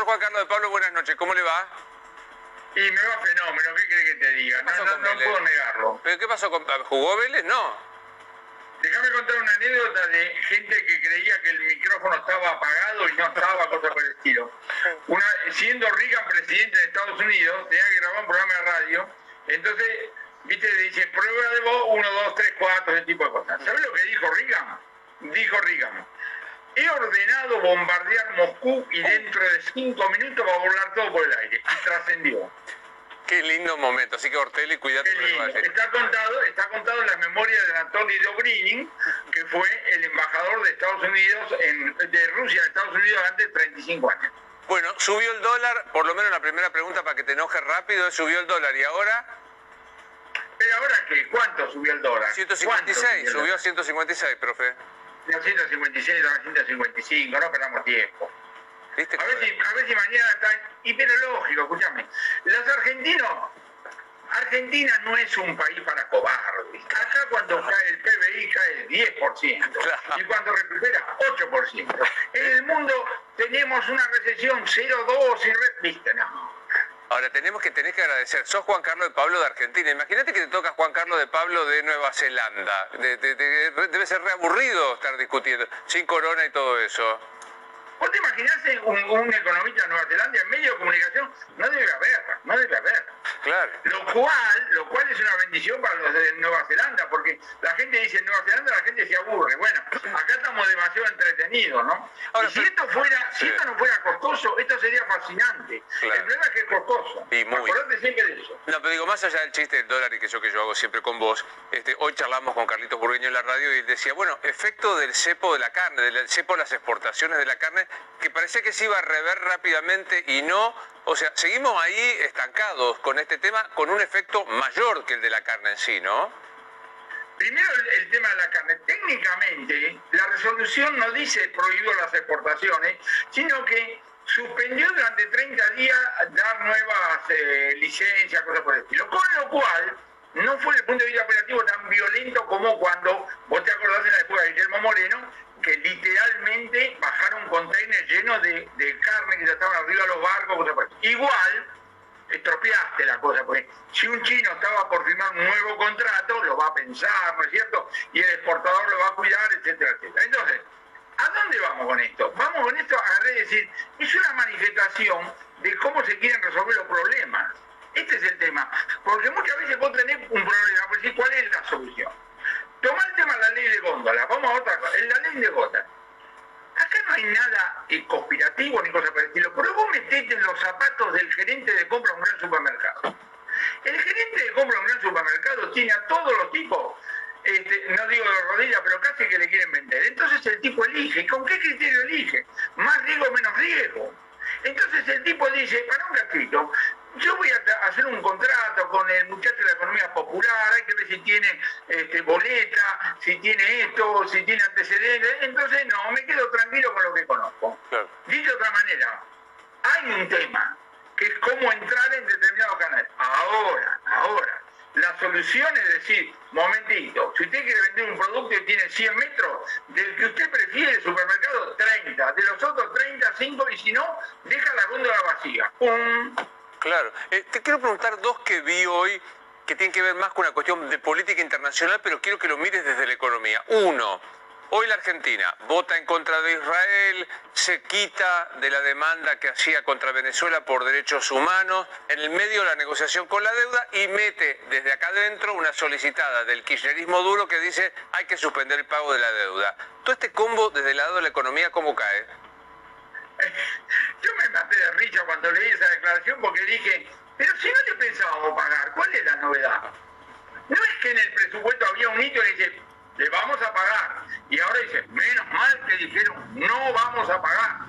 Profesor Juan Carlos de Pablo, buenas noches, ¿cómo le va? Y me va fenómeno, ¿qué crees que te diga? ¿Qué pasó No, no, puedo negarlo. ¿Pero qué pasó con jugó Vélez? No. Déjame contar una anécdota de gente que creía que el micrófono estaba apagado y no estaba, cosa por el estilo. Una, siendo Reagan presidente de Estados Unidos, tenía que grabar un programa de radio, entonces, viste, dice, prueba de voz, 1, 2, 3, 4, ese tipo de cosas. ¿Sabes lo que dijo Reagan? Dijo Reagan, he ordenado bombardear Moscú y dentro de cinco minutos va a volar todo por el aire. Y trascendió. Qué lindo momento, así que Ortelli, cuídate a. Está contado, está contado en las memorias de Anatoly Dobrynin, que fue el embajador de Estados Unidos, en, de Rusia en Estados Unidos antes de 35 años. Bueno, subió el dólar, por lo menos la primera pregunta para que te enojes rápido, es subió el dólar y ahora Pero ahora qué, ¿cuánto subió el dólar? 156, ¿Cuánto subió a el 156, profe. Dólar? De 156 a 155, no perdamos tiempo. ¿Viste? A ver si, a ver si mañana está hiperlógico, escúchame. Los argentinos, Argentina no es un país para cobardes. Acá cuando cae el PBI cae el 10% Claro. y cuando recupera 8%. En el mundo tenemos una recesión 0,2 y viste, no. Ahora tenemos que tenés que agradecer. Sos Juan Carlos de Pablo de Argentina. Imagínate que te toca Juan Carlos de Pablo de Nueva Zelanda. De- de- de- debe ser reaburrido estar discutiendo sin corona y todo eso. ¿Vos te imaginás un, un economista de Nueva Zelanda en medio de comunicación? No debe haber, no debe haber. Claro. Lo cual, lo cual es una bendición para los de Nueva Zelanda, porque la gente dice Nueva Zelanda, la gente se aburre. Bueno, acá estamos demasiado entretenidos, ¿no? Ahora, y si esto fuera, si esto no fuera costoso, esto sería fascinante. Claro. El problema es que es costoso. Y muy. Siempre de eso. No, pero digo, más allá del chiste del dólar y que yo que yo hago siempre con vos, este, hoy charlamos con Carlitos Burgueño en la radio y él decía, bueno, efecto del cepo de la carne, del cepo de las exportaciones de la carne, que parecía que se iba a rever rápidamente y no, o sea, seguimos ahí estancados con este tema, con un efecto mayor que el de la carne en sí, ¿no? Primero el, tema de la carne. Técnicamente, la resolución no dice prohibido las exportaciones, sino que suspendió durante 30 días dar nuevas eh, licencias, cosas por el estilo. Con lo cual, no fue desde el punto de vista operativo tan violento como cuando, vos te acordás de la época de Guillermo Moreno, que literalmente bajaron containers llenos de, de carne que ya estaban arriba de los barcos. Igual, estropeaste la cosa, porque si un chino estaba por firmar un nuevo contrato, lo va a pensar, ¿no es cierto? Y el exportador lo va a cuidar, etcétera, etcétera. Entonces, ¿a dónde vamos con esto? Vamos con esto a decir, es una manifestación de cómo se quieren resolver los problemas. Este es el tema, porque muchas veces vos tenés un problema, pues decir, ¿cuál es la solución? Tomá el tema de la ley de góndola, vamos a otra cosa, la ley de góndola. Acá no hay nada eh, conspirativo ni cosa por el estilo, pero vos metete en los zapatos del gerente de compra de un gran supermercado. El gerente de compra de un gran supermercado tiene a todos los tipos, este, no digo de rodillas, pero casi que le quieren vender. Entonces el tipo elige. ¿Con qué criterio elige? ¿Más riesgo menos riesgo? Entonces el tipo dice, para un gatito, yo voy a hacer un contrato con el muchacho de la economía popular, hay que ver si tiene este, boleta, si tiene esto, si tiene antecedentes. Entonces no, me quedo tranquilo con lo que conozco. Claro. Dicho de otra manera, hay un tema, que es cómo entrar en determinados canales. Ahora, ahora, la solución es decir, momentito, si usted quiere vender un producto y tiene 100 metros, del que usted prefiere el supermercado, 30, de los otros 30, 5, y si no, deja la góndola vacía. ¡Pum! Claro. Eh, te quiero preguntar dos que vi hoy que tienen que ver más con una cuestión de política internacional, pero quiero que lo mires desde la economía. Uno, hoy la Argentina vota en contra de Israel, se quita de la demanda que hacía contra Venezuela por derechos humanos, en el medio de la negociación con la deuda y mete desde acá adentro una solicitada del kirchnerismo duro que dice hay que suspender el pago de la deuda. Todo este combo desde el lado de la economía, ¿cómo cae? Yo me maté de risa cuando leí esa declaración porque dije, pero si no te pensábamos pagar, ¿cuál es la novedad? No es que en el presupuesto había un hito y dice, le vamos a pagar. Y ahora dice, menos mal que dijeron, no vamos a pagar.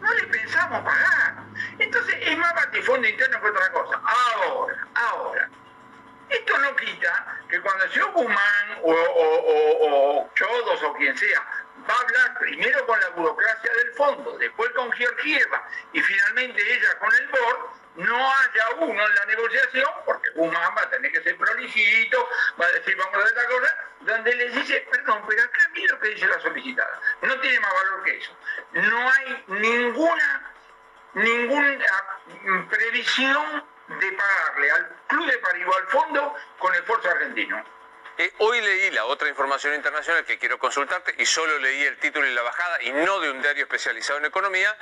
no le pensamos pagar. Entonces es más batifondo interno que otra cosa. Ahora, ahora, esto no quita que cuando el señor Guzmán o, o, Chodos o quien sea va a hablar primero con la burocracia del fondo, después con Georgieva y finalmente ella con el board, no haya uno en la negociación, porque Guzmán va a tener que ser prolijito, va a decir vamos a hacer esta cosa, donde les dice, perdón, pero acá mira lo que dice la solicitada, no tiene más valor que eso. No hay ninguna, ninguna previsión de pagarle al Club de París al fondo con esfuerzo argentino. Hoy leí la otra información internacional que quiero consultarte y solo leí el título y la bajada y no de un diario especializado en economía,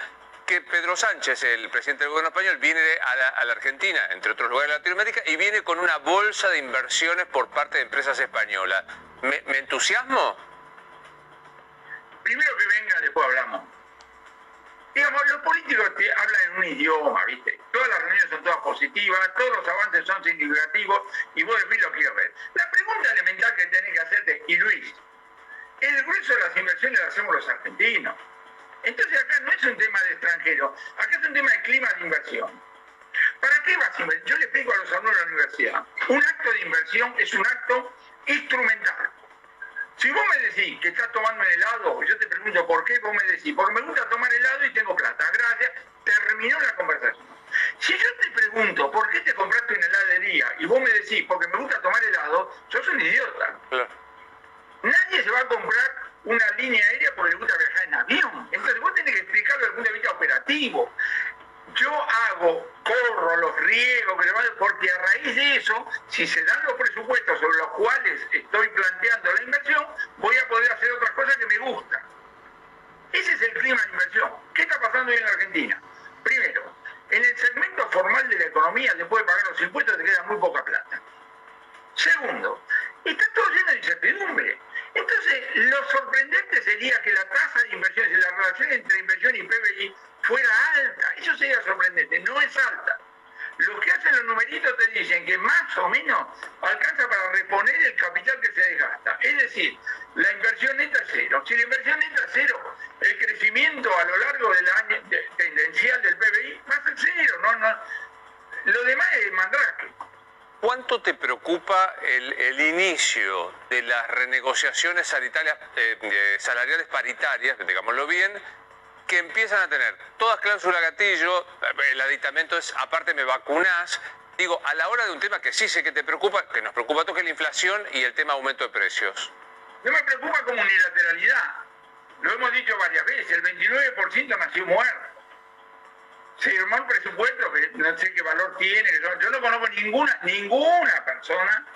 que Pedro Sánchez, el presidente del gobierno español, viene a la, Argentina, entre otros lugares de Latinoamérica, y viene con una bolsa de inversiones por parte de empresas españolas. ¿Me, me entusiasmo? Primero que venga, después hablamos. Digamos, los políticos te hablan en un idioma, ¿viste? Todas las reuniones son todas positivas, todos los avances son significativos y vos decís lo quiero ver. La pregunta elemental que tenés que hacerte, y Luis, el grueso de las inversiones las hacemos los argentinos. Entonces acá no es un tema de extranjero, acá es un tema de clima de inversión. ¿Para qué vas a invertir? Yo le explico a los alumnos de la universidad, un acto de inversión es un acto instrumental. Si vos me decís que estás tomando el helado, yo te pregunto por qué, vos me decís, porque me gusta tomar helado y tengo plata. Gracias, terminó la conversación. Si yo te pregunto por qué te compraste una heladería y vos me decís porque me gusta tomar helado, sos un idiota. Nadie se va a comprar una línea aérea porque le gusta viajar en avión. Entonces vos tenés que explicarlo desde el punto de vista operativo yo hago, corro los riegos, porque a raíz de eso, si se dan los presupuestos sobre los cuales estoy planteando la inversión, voy a poder hacer otras cosas que me gustan. Ese es el clima de inversión. ¿Qué está pasando hoy en Argentina? Primero, en el segmento formal de la economía, después de pagar los impuestos, te queda muy poca plata. Segundo, está todo lleno de incertidumbre. Entonces, lo sorprendente sería que la tasa de inversiones y la relación entre inversión y PBI fuera alta. Eso sería sorprendente, no es alta. Los que hacen los te dicen que más o menos alcanza para reponer el capital que se desgasta. Es decir, la inversión neta es cero. Si la inversión neta es cero, el crecimiento a lo largo del año tendencial del PBI va a ser cero. No, no. Lo demás es mandrake. ¿Cuánto te preocupa el, inicio de las renegociaciones eh, salariales paritarias, digámoslo bien, que empiezan a tener todas cláusulas gatillo, el aditamento es, aparte me vacunás, digo, a la hora de un tema que sí sé que te preocupa, que nos preocupa todo, que es la inflación y el tema aumento de precios. No me preocupa como unilateralidad, lo hemos dicho varias veces, el 29% nació muerto. Se firmó un presupuesto que no sé qué valor tiene, yo no conozco ninguna, ninguna persona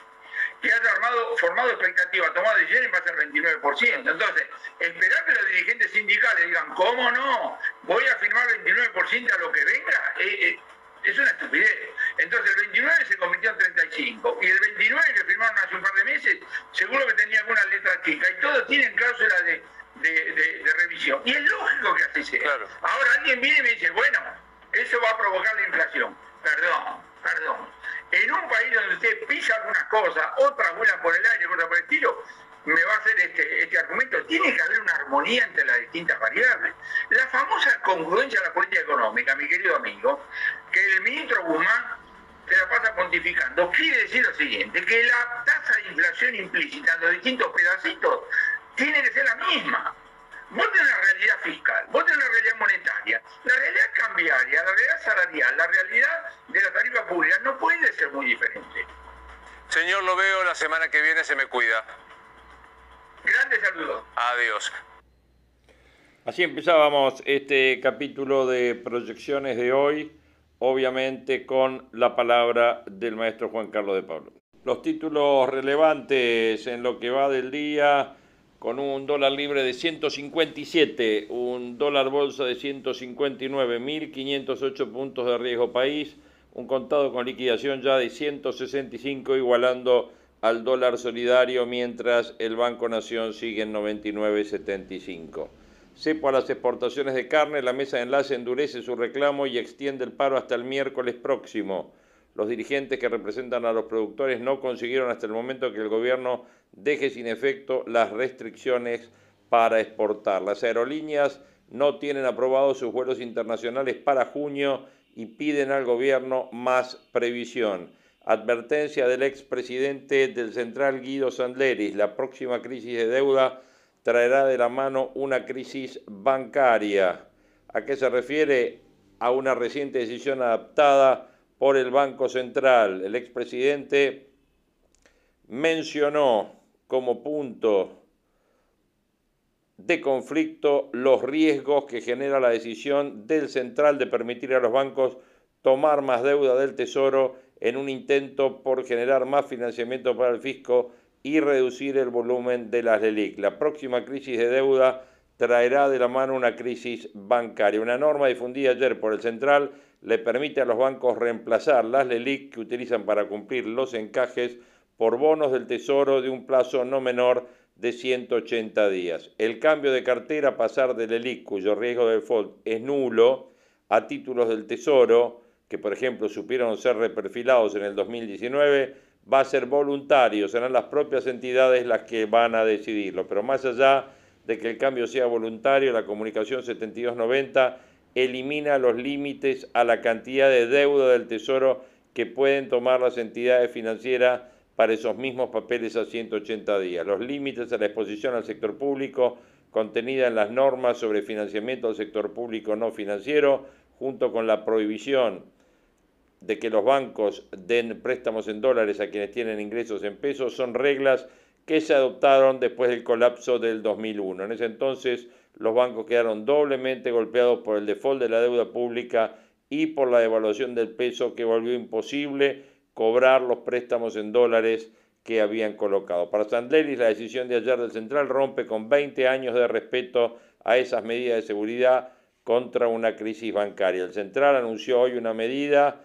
que haya armado, formado expectativa, tomado decisiones va a ser 29%. Entonces, esperar que los dirigentes sindicales digan, ¿cómo no? Voy a firmar 29% a lo que venga, eh, eh, es una estupidez. Entonces, el 29 se convirtió en 35. Y el 29 que firmaron hace un par de meses, seguro que tenía alguna letra chica. Y todos tienen cláusula de, de, revisión. Y es lógico que así sea. Ahora alguien viene y me dice, bueno, eso va a provocar la inflación. Perdón, perdón en un país donde usted pisa algunas cosas, otras vuelan por el aire, otras por el estilo, me va a hacer este, este argumento. Tiene que haber una armonía entre las distintas variables. La famosa congruencia de la política económica, mi querido amigo, que el ministro Guzmán se la pasa pontificando, quiere decir lo siguiente, que la tasa de inflación implícita en los distintos pedacitos tiene que ser la misma. Vos tenés una realidad fiscal, vos tenés una realidad monetaria, la realidad cambiaria, la realidad salarial, la realidad de la tarifa pública no puede ser muy diferente. Señor, lo veo la semana que viene, se me cuida. Grandes saludos. Adiós. Así empezábamos este capítulo de proyecciones de hoy, obviamente con la palabra del maestro Juan Carlos de Pablo. Los títulos relevantes en lo que va del día con un dólar libre de 157, un dólar bolsa de 159, 1.508 puntos de riesgo país, un contado con liquidación ya de 165 igualando al dólar solidario mientras el Banco Nación sigue en 99.75. Cepo a las exportaciones de carne, la mesa de enlace endurece su reclamo y extiende el paro hasta el miércoles próximo. Los dirigentes que representan a los productores no consiguieron hasta el momento que el gobierno deje sin efecto las restricciones para exportar. Las aerolíneas no tienen aprobados sus vuelos internacionales para junio y piden al gobierno más previsión. Advertencia del expresidente del Central Guido Sandleris, la próxima crisis de deuda traerá de la mano una crisis bancaria. ¿A qué se refiere? A una reciente decisión adaptada por el Banco Central. El expresidente mencionó como punto de conflicto los riesgos que genera la decisión del central de permitir a los bancos tomar más deuda del Tesoro en un intento por generar más financiamiento para el fisco y reducir el volumen de las LELIC. La próxima crisis de deuda traerá de la mano una crisis bancaria. Una norma difundida ayer por el Central le permite a los bancos reemplazar las LELIC que utilizan para cumplir los encajes por bonos del Tesoro de un plazo no menor de 180 días. El cambio de cartera, pasar del LELIC, cuyo riesgo de default es nulo, a títulos del Tesoro, que por ejemplo supieron ser reperfilados en el 2019, va a ser voluntario, serán las propias entidades las que van a decidirlo. Pero más allá de que el cambio sea voluntario, la comunicación 7290 elimina los límites a la cantidad de deuda del Tesoro que pueden tomar las entidades financieras para esos mismos papeles a 180 días. Los límites a la exposición al sector público contenida en las normas sobre financiamiento del sector público no financiero, junto con la prohibición de que los bancos den préstamos en dólares a quienes tienen ingresos en pesos son reglas que se adoptaron después del colapso del 2001. En ese entonces los bancos quedaron doblemente golpeados por el default de la deuda pública y por la devaluación del peso que volvió imposible cobrar los préstamos en dólares que habían colocado. Para Sandleris, la decisión de ayer del Central rompe con 20 años de respeto a esas medidas de seguridad contra una crisis bancaria. El Central anunció hoy una medida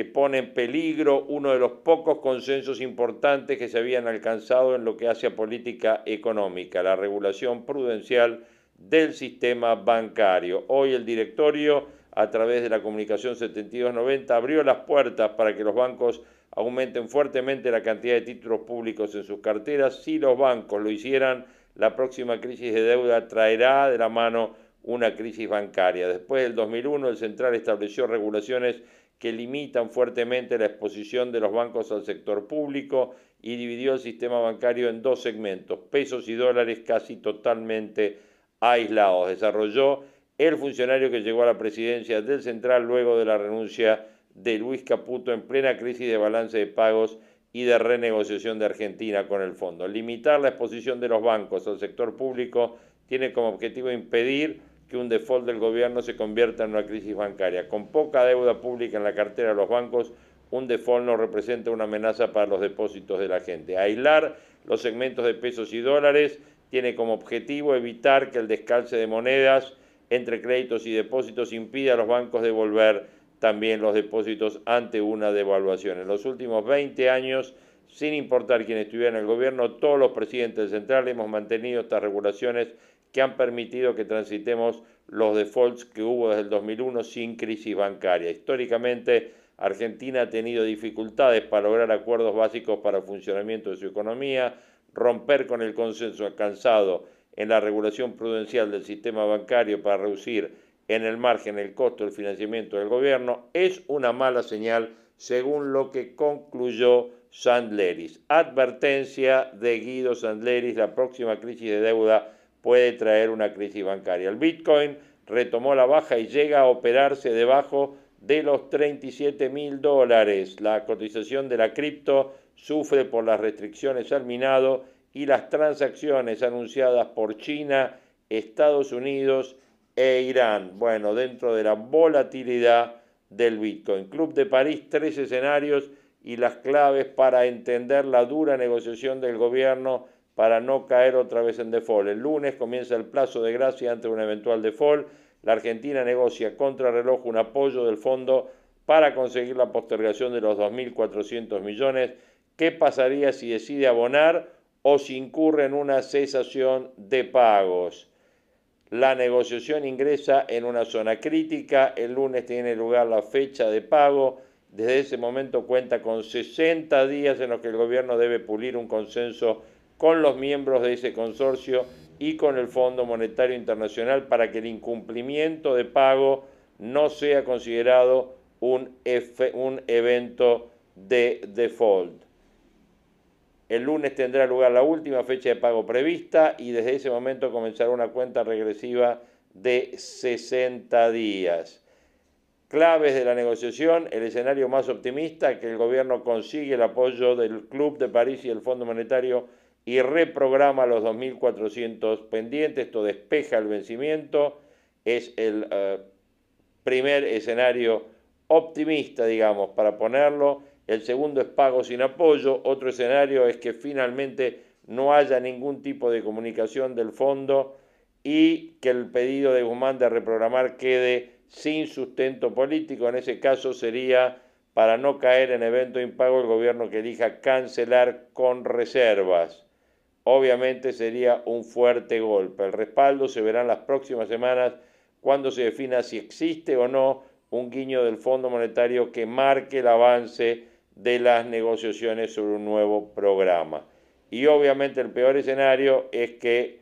que pone en peligro uno de los pocos consensos importantes que se habían alcanzado en lo que hace a política económica, la regulación prudencial del sistema bancario. Hoy el directorio, a través de la comunicación 7290, abrió las puertas para que los bancos aumenten fuertemente la cantidad de títulos públicos en sus carteras. Si los bancos lo hicieran, la próxima crisis de deuda traerá de la mano una crisis bancaria. Después del 2001, el Central estableció regulaciones que limitan fuertemente la exposición de los bancos al sector público y dividió el sistema bancario en dos segmentos, pesos y dólares casi totalmente aislados. Desarrolló el funcionario que llegó a la presidencia del Central luego de la renuncia de Luis Caputo en plena crisis de balance de pagos y de renegociación de Argentina con el fondo. Limitar la exposición de los bancos al sector público tiene como objetivo impedir que un default del gobierno se convierta en una crisis bancaria. Con poca deuda pública en la cartera de los bancos, un default no representa una amenaza para los depósitos de la gente. Aislar los segmentos de pesos y dólares tiene como objetivo evitar que el descalce de monedas entre créditos y depósitos impida a los bancos devolver también los depósitos ante una devaluación. En los últimos 20 años, sin importar quién estuviera en el gobierno, todos los presidentes centrales hemos mantenido estas regulaciones que han permitido que transitemos los defaults que hubo desde el 2001 sin crisis bancaria. Históricamente, Argentina ha tenido dificultades para lograr acuerdos básicos para el funcionamiento de su economía, romper con el consenso alcanzado en la regulación prudencial del sistema bancario para reducir en el margen el costo del financiamiento del gobierno es una mala señal, según lo que concluyó Sandleris. Advertencia de Guido Sandleris, la próxima crisis de deuda puede traer una crisis bancaria. El Bitcoin retomó la baja y llega a operarse debajo de los 37 mil dólares. La cotización de la cripto sufre por las restricciones al minado y las transacciones anunciadas por China, Estados Unidos e Irán. Bueno, dentro de la volatilidad del Bitcoin. Club de París, tres escenarios y las claves para entender la dura negociación del gobierno para no caer otra vez en default. El lunes comienza el plazo de gracia ante un eventual default. La Argentina negocia contra reloj un apoyo del fondo para conseguir la postergación de los 2.400 millones. ¿Qué pasaría si decide abonar o si incurre en una cesación de pagos? La negociación ingresa en una zona crítica. El lunes tiene lugar la fecha de pago. Desde ese momento cuenta con 60 días en los que el gobierno debe pulir un consenso con los miembros de ese consorcio y con el Fondo Monetario Internacional para que el incumplimiento de pago no sea considerado un, un evento de default. El lunes tendrá lugar la última fecha de pago prevista y desde ese momento comenzará una cuenta regresiva de 60 días. Claves de la negociación, el escenario más optimista, que el gobierno consigue el apoyo del Club de París y el Fondo Monetario y reprograma los 2.400 pendientes, esto despeja el vencimiento, es el eh, primer escenario optimista, digamos, para ponerlo. El segundo es pago sin apoyo. Otro escenario es que finalmente no haya ningún tipo de comunicación del fondo y que el pedido de Guzmán de reprogramar quede sin sustento político. En ese caso sería, para no caer en evento impago, el gobierno que elija cancelar con reservas obviamente sería un fuerte golpe. El respaldo se verá en las próximas semanas cuando se defina si existe o no un guiño del Fondo Monetario que marque el avance de las negociaciones sobre un nuevo programa. Y obviamente el peor escenario es que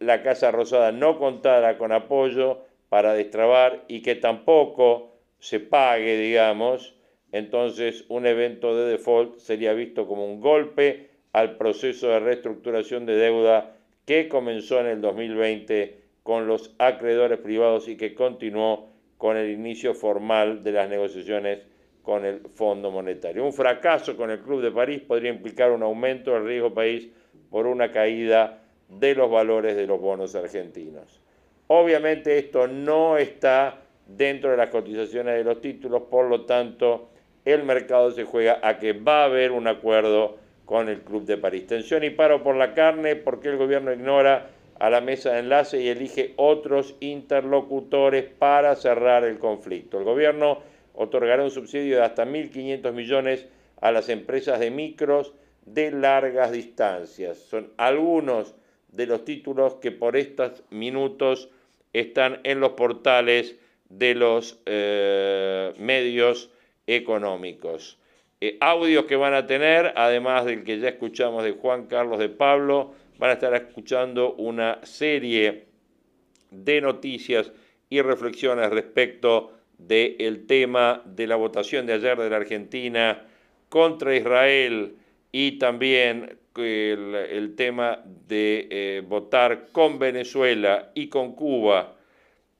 la Casa Rosada no contara con apoyo para destrabar y que tampoco se pague, digamos, entonces un evento de default sería visto como un golpe al proceso de reestructuración de deuda que comenzó en el 2020 con los acreedores privados y que continuó con el inicio formal de las negociaciones con el Fondo Monetario. Un fracaso con el Club de París podría implicar un aumento del riesgo país por una caída de los valores de los bonos argentinos. Obviamente esto no está dentro de las cotizaciones de los títulos, por lo tanto el mercado se juega a que va a haber un acuerdo con el Club de París. Tensión y paro por la carne porque el gobierno ignora a la mesa de enlace y elige otros interlocutores para cerrar el conflicto. El gobierno otorgará un subsidio de hasta 1.500 millones a las empresas de micros de largas distancias. Son algunos de los títulos que por estos minutos están en los portales de los eh, medios económicos. Eh, audios que van a tener, además del que ya escuchamos de Juan Carlos de Pablo, van a estar escuchando una serie de noticias y reflexiones respecto del tema de la votación de ayer de la Argentina contra Israel y también el, tema de eh, votar con Venezuela y con Cuba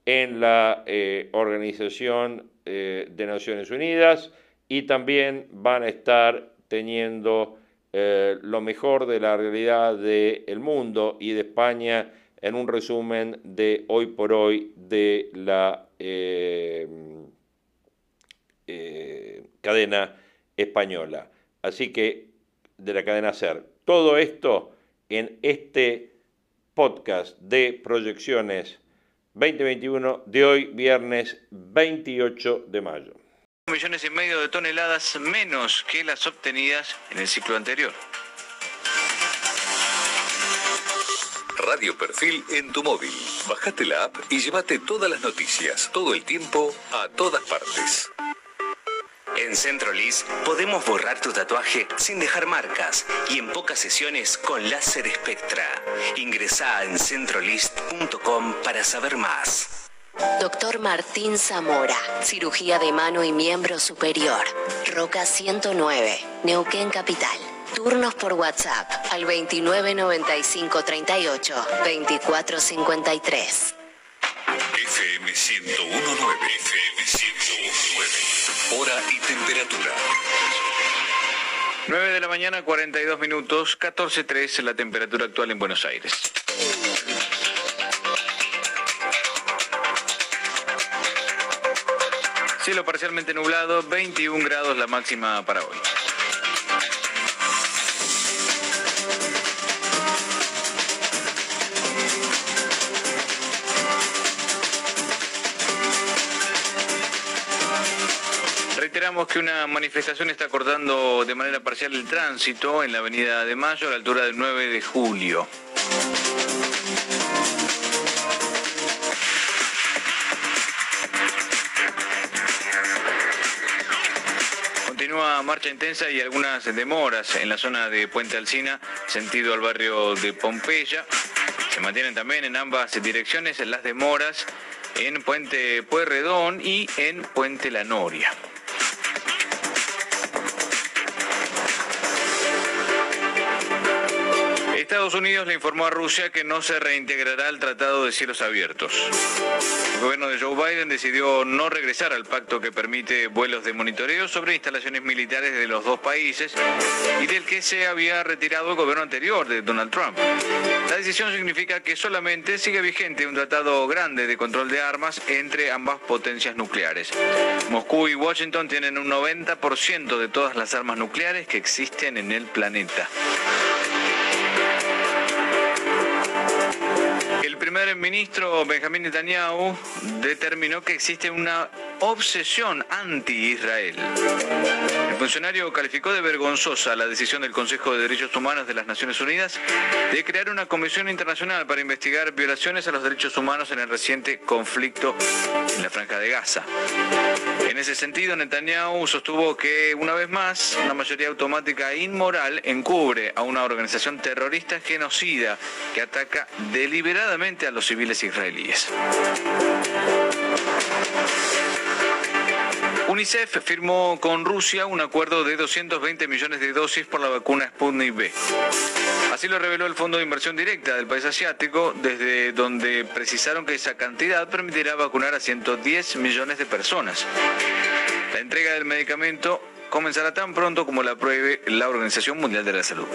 en la eh, Organización de Naciones Unidas y también van a estar teniendo eh, lo mejor de la realidad del mundo y de España en un resumen de hoy por hoy de la eh, eh, cadena española. Así que de la cadena SER. Todo esto en este podcast de proyecciones 2021 de hoy, viernes 28 de mayo millones y medio de toneladas menos que las obtenidas en el ciclo anterior. Radio Perfil en tu móvil. Bajate la app y llévate todas las noticias, todo el tiempo, a todas partes. En Centrolis podemos borrar tu tatuaje sin dejar marcas y en pocas sesiones con láser espectra. Ingresa en centrolist.com para saber más. Doctor Martín Zamora, cirugía de mano y miembro superior. Roca 109, Neuquén Capital. Turnos por WhatsApp al 299538 2453. FM 1019, FM 1019. Hora y temperatura. 9 de la mañana, 42 minutos, 14.3 la temperatura actual en Buenos Aires. Cielo parcialmente nublado, 21 grados la máxima para hoy. Reiteramos que una manifestación está cortando de manera parcial el tránsito en la avenida de Mayo a la altura del 9 de julio. Marcha intensa y algunas demoras en la zona de Puente Alcina, sentido al barrio de Pompeya. Se mantienen también en ambas direcciones las demoras en Puente Pueyrredón y en Puente La Noria. Estados Unidos le informó a Rusia que no se reintegrará al Tratado de Cielos Abiertos. El gobierno de Joe Biden decidió no regresar al pacto que permite vuelos de monitoreo sobre instalaciones militares de los dos países y del que se había retirado el gobierno anterior de Donald Trump. La decisión significa que solamente sigue vigente un tratado grande de control de armas entre ambas potencias nucleares. Moscú y Washington tienen un 90% de todas las armas nucleares que existen en el planeta. Primer ministro Benjamín Netanyahu determinó que existe una obsesión anti-Israel. El funcionario calificó de vergonzosa la decisión del Consejo de Derechos Humanos de las Naciones Unidas de crear una comisión internacional para investigar violaciones a los derechos humanos en el reciente conflicto en la Franja de Gaza. En ese sentido, Netanyahu sostuvo que, una vez más, una mayoría automática e inmoral encubre a una organización terrorista genocida que ataca deliberadamente a los civiles israelíes. UNICEF firmó con Rusia un acuerdo de 220 millones de dosis por la vacuna Sputnik V. Así lo reveló el Fondo de Inversión Directa del país asiático, desde donde precisaron que esa cantidad permitirá vacunar a 110 millones de personas. La entrega del medicamento comenzará tan pronto como la apruebe la Organización Mundial de la Salud.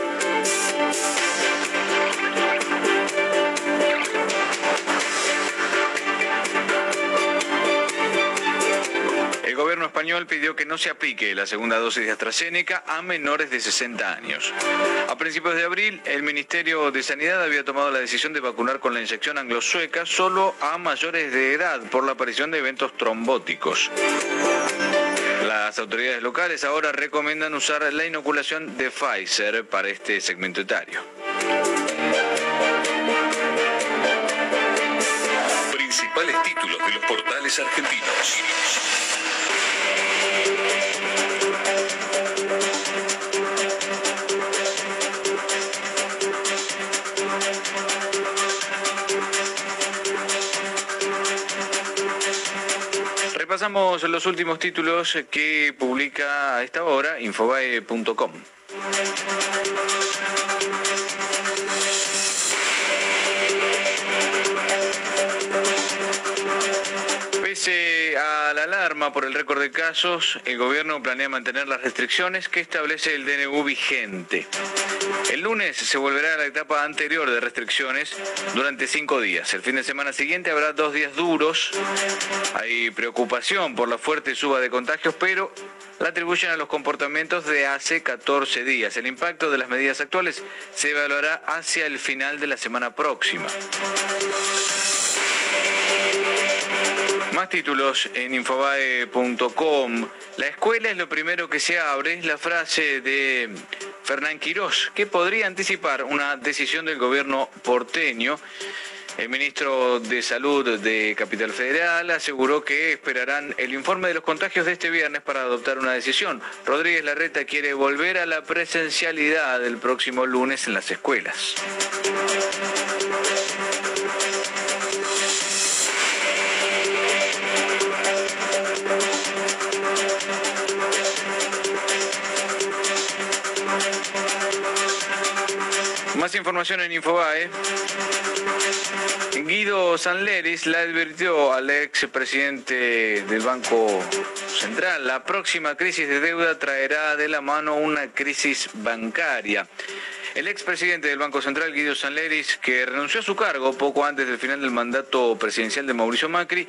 Español pidió que no se aplique la segunda dosis de AstraZeneca a menores de 60 años. A principios de abril, el Ministerio de Sanidad había tomado la decisión de vacunar con la inyección anglo-sueca solo a mayores de edad por la aparición de eventos trombóticos. Las autoridades locales ahora recomiendan usar la inoculación de Pfizer para este segmento etario. Principales títulos de los portales argentinos. Repasamos los últimos títulos que publica a esta hora infobae.com. Pese a la alarma por el récord de casos, el gobierno planea mantener las restricciones que establece el DNU vigente. El lunes se volverá a la etapa anterior de restricciones durante cinco días. El fin de semana siguiente habrá dos días duros. Hay preocupación por la fuerte suba de contagios, pero la atribuyen a los comportamientos de hace 14 días. El impacto de las medidas actuales se evaluará hacia el final de la semana próxima. Títulos en infobae.com. La escuela es lo primero que se abre, es la frase de Fernán Quirós, que podría anticipar una decisión del gobierno porteño. El ministro de Salud de Capital Federal aseguró que esperarán el informe de los contagios de este viernes para adoptar una decisión. Rodríguez Larreta quiere volver a la presencialidad el próximo lunes en las escuelas. Información en Infobae. Guido Sanleris le advirtió al ex presidente del Banco Central, la próxima crisis de deuda traerá de la mano una crisis bancaria. El expresidente del Banco Central, Guido Sanleris, que renunció a su cargo poco antes del final del mandato presidencial de Mauricio Macri,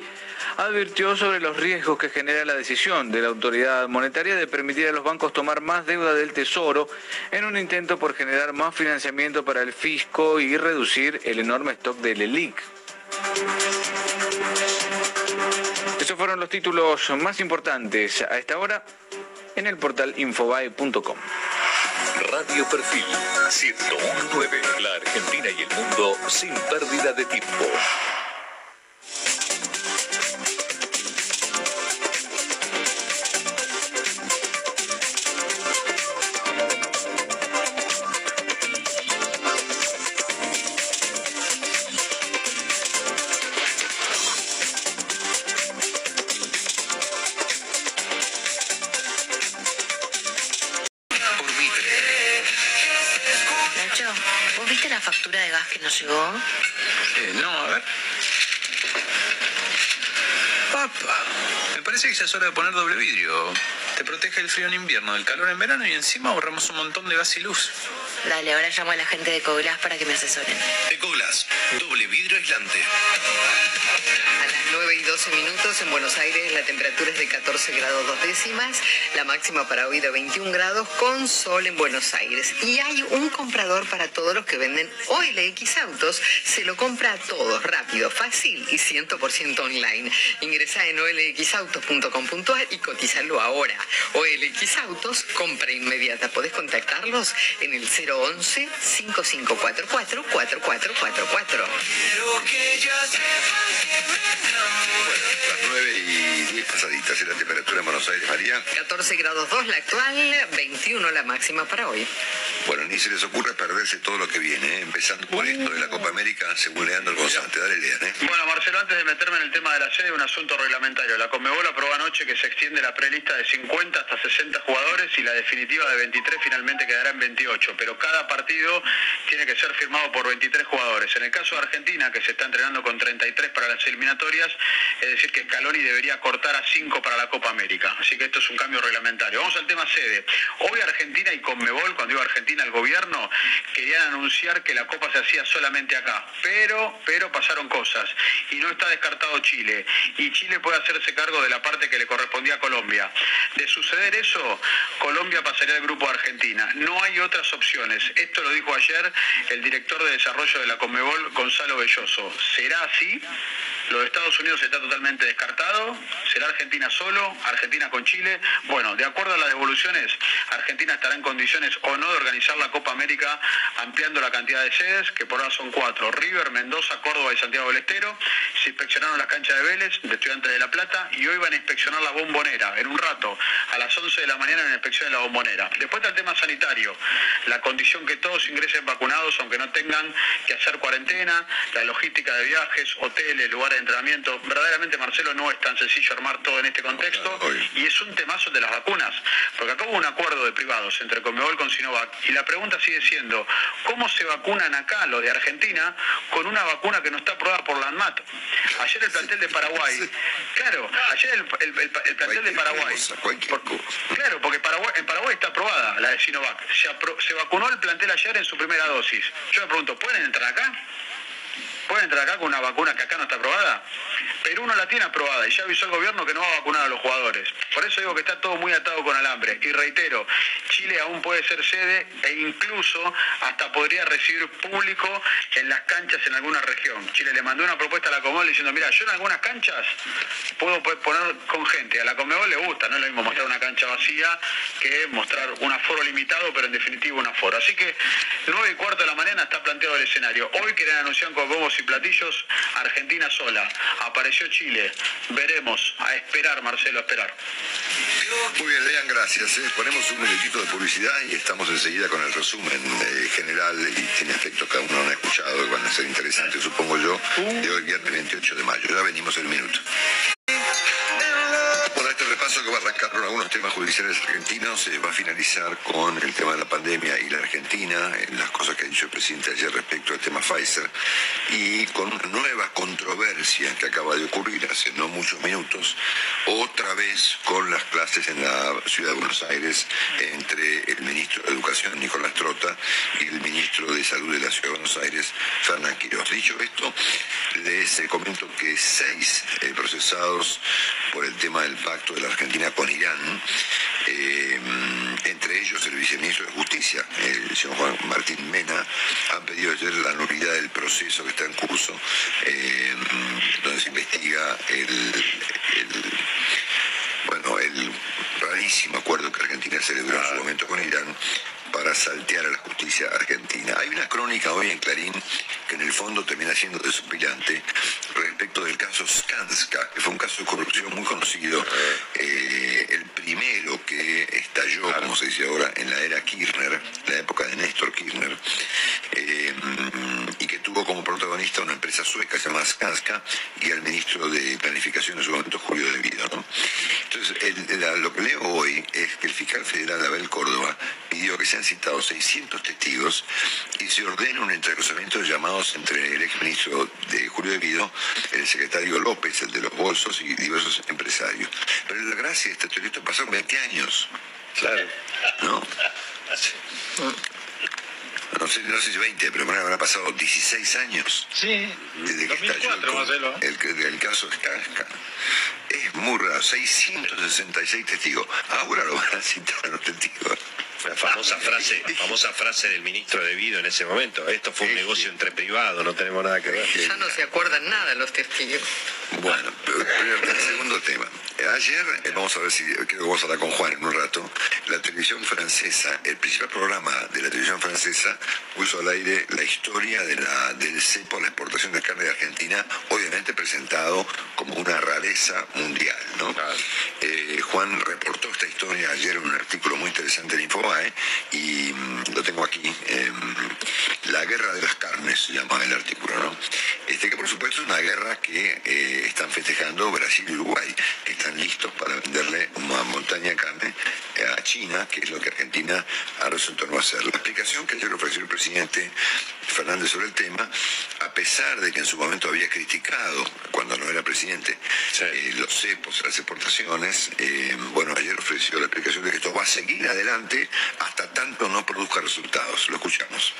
advirtió sobre los riesgos que genera la decisión de la autoridad monetaria de permitir a los bancos tomar más deuda del Tesoro en un intento por generar más financiamiento para el fisco y reducir el enorme stock del ELIC. Esos fueron los títulos más importantes a esta hora en el portal infobae.com. Radio Perfil 1019. La Argentina y el mundo sin pérdida de tiempo. Del calor en verano y encima ahorramos un montón de gas y luz. Dale, ahora llamo a la gente de Ecoglass para que me asesoren. Ecoglass, doble vidrio aislante. A las 9 y 12 minutos en Buenos Aires la temperatura es de 14 grados dos décimas, la máxima para hoy de 21 grados con sol en Buenos Aires. Y hay un comprador para todos los que venden OLX Autos, se lo compra a todos, rápido, fácil y 100% online. Ingresa en olxautos.com.ar y cotizarlo ahora. OLX Autos, compra inmediata. Podés contactarlos en el 011 5544 4444. Las 9 y 10 pasaditas en la temperatura en Buenos Aires, María. 14 grados 2 la actual, 21 la máxima para hoy. Bueno, ni se les ocurre perderse todo lo que viene, ¿eh? empezando por esto de la Copa América, según Leandro González. Dale, ¿eh? Bueno, Marcelo, antes de meterme en el tema de la sede, un asunto reglamentario. La Conmebol aprobó anoche que se extiende la prelista de 50 hasta 60 jugadores y la definitiva de 23 finalmente quedará en 28, pero cada partido tiene que ser firmado por 23 jugadores. En el caso de Argentina, que se está entrenando con 33 para las eliminatorias, es decir, que Scaloni debería cortar a 5 para la Copa América. Así que esto es un cambio reglamentario. Vamos al tema sede. Hoy Argentina y Conmebol, cuando digo Argentina, el gobierno, querían anunciar que la Copa se hacía solamente acá. Pero, pero pasaron cosas. Y no está descartado Chile. Y Chile puede hacerse cargo de la parte que le correspondía a Colombia. De suceder eso, Colombia pasaría al grupo de Argentina. No hay otras opciones. Esto lo dijo ayer el director de desarrollo de la Conmebol, Gonzalo Belloso. ¿Será así? Lo de Estados Unidos está totalmente descartado. ¿Será Argentina solo? ¿Argentina con Chile? Bueno, de acuerdo a las devoluciones, Argentina estará en condiciones o no de organizar la Copa América ampliando la cantidad de sedes, que por ahora son cuatro. River, Mendoza, Córdoba y Santiago del Estero. Se inspeccionaron las canchas de Vélez, de Estudiantes de La Plata, y hoy van a inspeccionar la bombonera. En un rato, a las 11 de la mañana, en la inspección de la bombonera. Después está el tema sanitario. La condición que todos ingresen vacunados, aunque no tengan que hacer cuarentena, la logística de viajes, hoteles, lugares de entrenamiento. Verdaderamente, Marcelo, no es tan sencillo armar todo en este contexto y es un temazo de las vacunas, porque acá hubo un acuerdo de privados entre Conmebol con Sinovac y la pregunta sigue siendo, ¿cómo se vacunan acá los de Argentina con una vacuna que no está aprobada por la ANMAT? Ayer el plantel de Paraguay, claro, ayer el, el- el- el plantel de Paraguay, por- claro, porque Paraguay, en Paraguay está aprobada la de Sinovac, se, apro- se vacunó el plantel ayer en su primera dosis. Yo me pregunto, ¿pueden entrar acá? ¿Pueden entrar acá con una vacuna que acá no está aprobada? Perú no la tiene aprobada y ya avisó el gobierno que no va a vacunar a los jugadores. Por eso digo que está todo muy atado con alambre. Y reitero, Chile aún puede ser sede e incluso hasta podría recibir público en las canchas en alguna región. Chile le mandó una propuesta a la Comebol diciendo, mira, yo en algunas canchas puedo po- poner con gente. A la Comebol le gusta, no es lo mismo mostrar una cancha vacía que mostrar un aforo limitado, pero en definitiva un aforo. Así que 9 y cuarto de la mañana está planteado el escenario. Hoy quieren anunciar con y platillos Argentina sola. Apareció Chile. Veremos. A esperar, Marcelo, a esperar. Muy bien, Lean, gracias. ¿eh? Ponemos un minutito de publicidad y estamos enseguida con el resumen eh, general y tiene aspectos que aún no han escuchado y van a ser interesantes, supongo yo, de hoy, viernes 28 de mayo. Ya venimos el minuto. Repaso que va a arrancar algunos temas judiciales argentinos se va a finalizar con el tema de la pandemia y la Argentina, en las cosas que ha dicho el presidente ayer respecto al tema Pfizer, y con una nueva controversia que acaba de ocurrir hace no muchos minutos, otra vez con las clases en la ciudad de Buenos Aires entre el ministro de Educación, Nicolás Trota, y el ministro de Salud de la ciudad de Buenos Aires, Fernán Quiroz. Dicho esto, les eh, comento que seis eh, procesados por el tema del pacto de la Argentina con Irán, eh, entre ellos el viceministro de Justicia, el señor Juan Martín Mena, han pedido ayer la nulidad del proceso que está en curso, eh, donde se investiga el, el- bueno, el rarísimo acuerdo que Argentina celebró en su momento con Irán para saltear a la justicia argentina. Hay una crónica hoy en Clarín que en el fondo termina siendo desopilante respecto del caso Skanska, que fue un caso de corrupción muy conocido, eh, el primero que estalló, como se dice ahora, en la era Kirchner, la época de Néstor Kirchner, eh, y que tuvo como protagonista una empresa sueca llamada Skanska y al ministro de Planificación en su momento, Julio De Vido. ¿no? Entonces, el- la- lo que leo hoy es que el fiscal federal Abel Córdoba pidió que que se han citado 600 testigos y se ordena un entrecruzamiento de llamados entre el exministro de Julio de Guido, el secretario López, el de los bolsos y diversos empresarios. Pero la gracia de este teoría pasaron 20 años. Claro. ¿No? No sé, no sé si 20, pero bueno, habrá pasado 16 años. Sí, desde que estalló el, el, el, caso Skanska. Es muy raro, 666 testigos. Ahora lo van a citar los testigos. La famosa frase, famosa frase del ministro de Vido en ese momento. Esto fue un negocio entre privados, no tenemos nada que ver. Ya no se acuerdan nada los testigos. Bueno, el segundo tema. Ayer, eh, vamos a ver si creo que vamos a hablar con Juan en un rato, la televisión francesa, el principal programa de la televisión francesa puso al aire la historia de la, del cepo, la exportación de carne de Argentina, obviamente presentado como una rareza mundial. ¿no? Eh, Juan reportó esta historia ayer en un artículo muy interesante Infobae y mm, lo tengo aquí. Em, la guerra de las carnes se llama el artículo, ¿no? Este que por supuesto es una guerra que eh, están festejando Brasil y Uruguay, que están listos para venderle una montaña de carne a China, que es lo que Argentina ha resuelto no hacer. La explicación que ayer ofreció el presidente Fernández sobre el tema, a pesar de que en su momento había criticado, cuando no era presidente, eh, los cepos, las exportaciones, eh, bueno, ayer ofreció la explicación de que esto va a seguir adelante hasta tanto no produzca resultados. Lo escuchamos.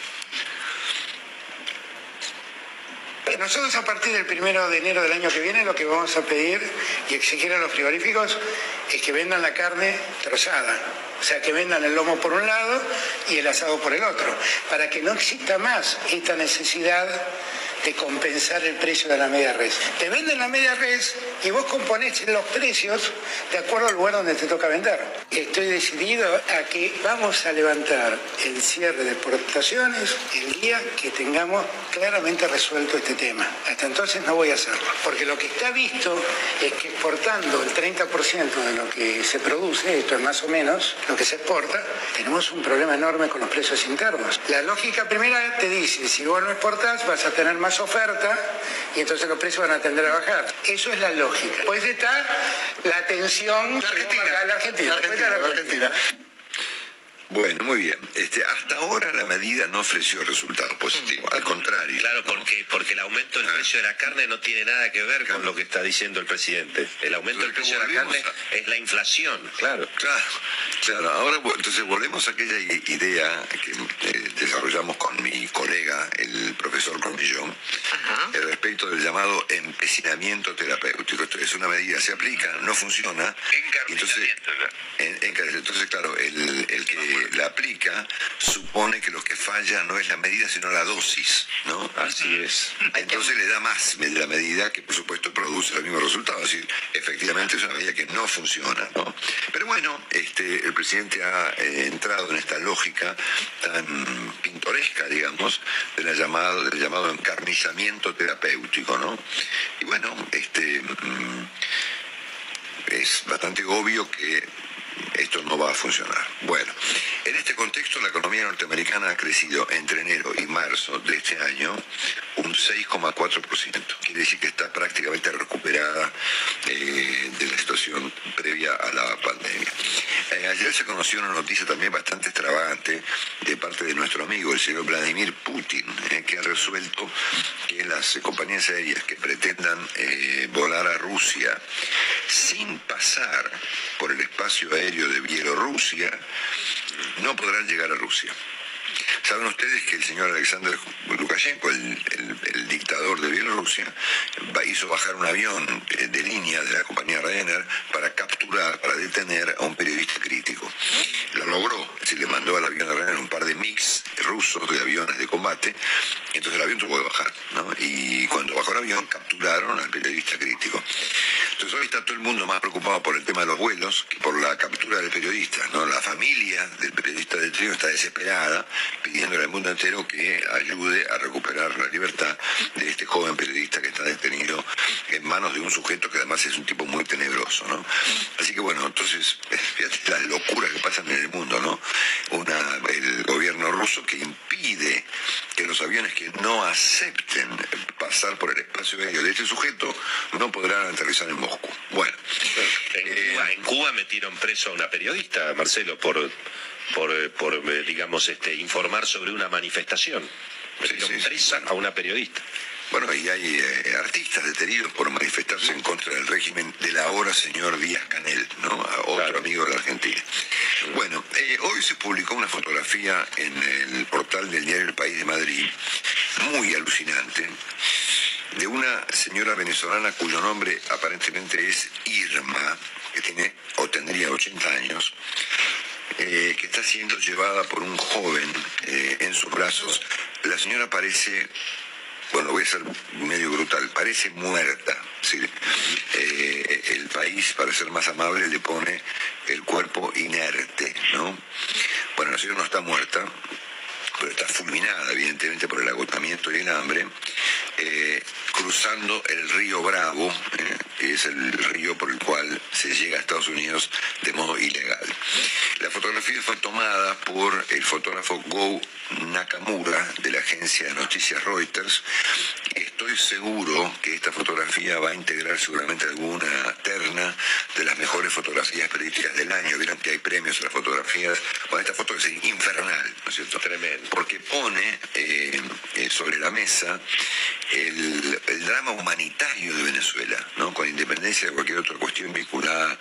Nosotros a partir del primero de enero del año que viene lo que vamos a pedir y exigir a los frigoríficos es que vendan la carne trozada. O sea, que vendan el lomo por un lado y el asado por el otro, para que no exista más esta necesidad de compensar el precio de la media res. Te venden la media res y vos componés los precios de acuerdo al lugar donde te toca vender. Estoy decidido a que vamos a levantar el cierre de exportaciones el día que tengamos claramente resuelto este tema. Hasta entonces no voy a hacerlo, porque lo que está visto es que exportando el 30% de lo que se produce, esto es más o menos lo que se exporta, tenemos un problema enorme con los precios internos. La lógica primera te dice, si vos no exportás vas a tener más oferta y entonces los precios van a tender a bajar. Eso es la lógica. Pues está la tensión Argentina. La Argentina. La Argentina. Bueno, muy bien. Este, hasta ahora la medida no ofreció resultados positivos, al contrario. Claro, porque, porque el aumento del precio de la carne no tiene nada que ver con lo que está diciendo el presidente. El aumento del precio de la carne es la inflación, claro. Claro, claro. Ahora entonces volvemos a aquella idea que eh, desarrollamos con mi colega, el profesor Cornillón, respecto del llamado empecinamiento terapéutico. Esto es una medida, se aplica, no funciona. Entonces, entonces, claro, el, el que la aplica supone que lo que falla no es la medida sino la dosis, ¿no? Así es. Entonces le da más de la medida que por supuesto produce el mismo resultado. Es decir, efectivamente es una medida que no funciona, ¿no? Pero bueno, este, el presidente ha eh, entrado en esta lógica tan pintoresca, digamos, de la llamado, del llamado encarnizamiento terapéutico, ¿no? Y bueno, este mm, es bastante obvio que esto no va a funcionar. Bueno, en este contexto la economía norteamericana ha crecido entre enero y marzo de este año un 6,4%. Quiere decir que está prácticamente recuperada eh, de la situación previa a la pandemia. Eh, ayer se conoció una noticia también bastante extravagante de parte de nuestro amigo, el señor Vladimir Putin, eh, que ha resuelto que las compañías aéreas que pretendan volar a Rusia sin pasar por el espacio aéreo de Bielorrusia, no podrán llegar a Rusia. Saben ustedes que el señor Alexander Lukashenko, el, dictador de Bielorrusia, hizo bajar un avión de línea de la compañía Ryanair para capturar, para detener a un periodista crítico. Lo logró, se le mandó al avión de Ryanair un par de mix rusos de aviones de combate, entonces el avión tuvo que bajar. Y cuando bajó el avión, capturaron al periodista crítico. Entonces hoy está todo el mundo más preocupado por el tema de los vuelos que por la captura del periodista. ¿no? La familia del periodista del trío está desesperada pidiéndole al mundo entero que ayude a recuperar la libertad de este joven periodista que está detenido en manos de un sujeto que además es un tipo muy tenebroso. ¿no? Así que bueno, entonces, fíjate las locuras que pasan en el mundo, ¿no? Una, el gobierno ruso que impide que los aviones que no acepten pasar por el espacio aéreo de este sujeto no podrán aterrizar en Moscú. Bueno, En, Cuba, metieron preso a una periodista, Marcelo, por, por, por digamos, este, informar sobre una manifestación. Metieron presa a una periodista. Bueno, y hay eh, artistas detenidos por manifestarse en contra del régimen del ahora señor Díaz Canel, ¿no? otro amigo de la Argentina. Bueno, eh, hoy se publicó una fotografía en el portal del diario El País de Madrid, muy alucinante, de una señora venezolana cuyo nombre aparentemente es Irma, que tiene o tendría 80 años, eh, que está siendo llevada por un joven en sus brazos. La señora parece bueno, voy a ser medio brutal, parece muerta. Eh, el país, para ser más amable, le pone el cuerpo inerte, ¿no? Bueno, la señora no está muerta, pero está fulminada, evidentemente, por el agotamiento y el hambre, eh, cruzando el río Bravo, eh, que es el río por el cual se llega a Estados Unidos de modo ilegal. La fotografía fue tomada por el fotógrafo Go Nakamura de la agencia de noticias Reuters. Estoy seguro que esta fotografía va a integrar seguramente alguna terna de las mejores fotografías periodísticas del año. Vieron que hay premios a las fotografías. Bueno, esta foto es infernal, ¿no es cierto? Tremendo. Porque pone eh, sobre la mesa el, drama humanitario de Venezuela, ¿no? con independencia de cualquier otra cuestión vinculada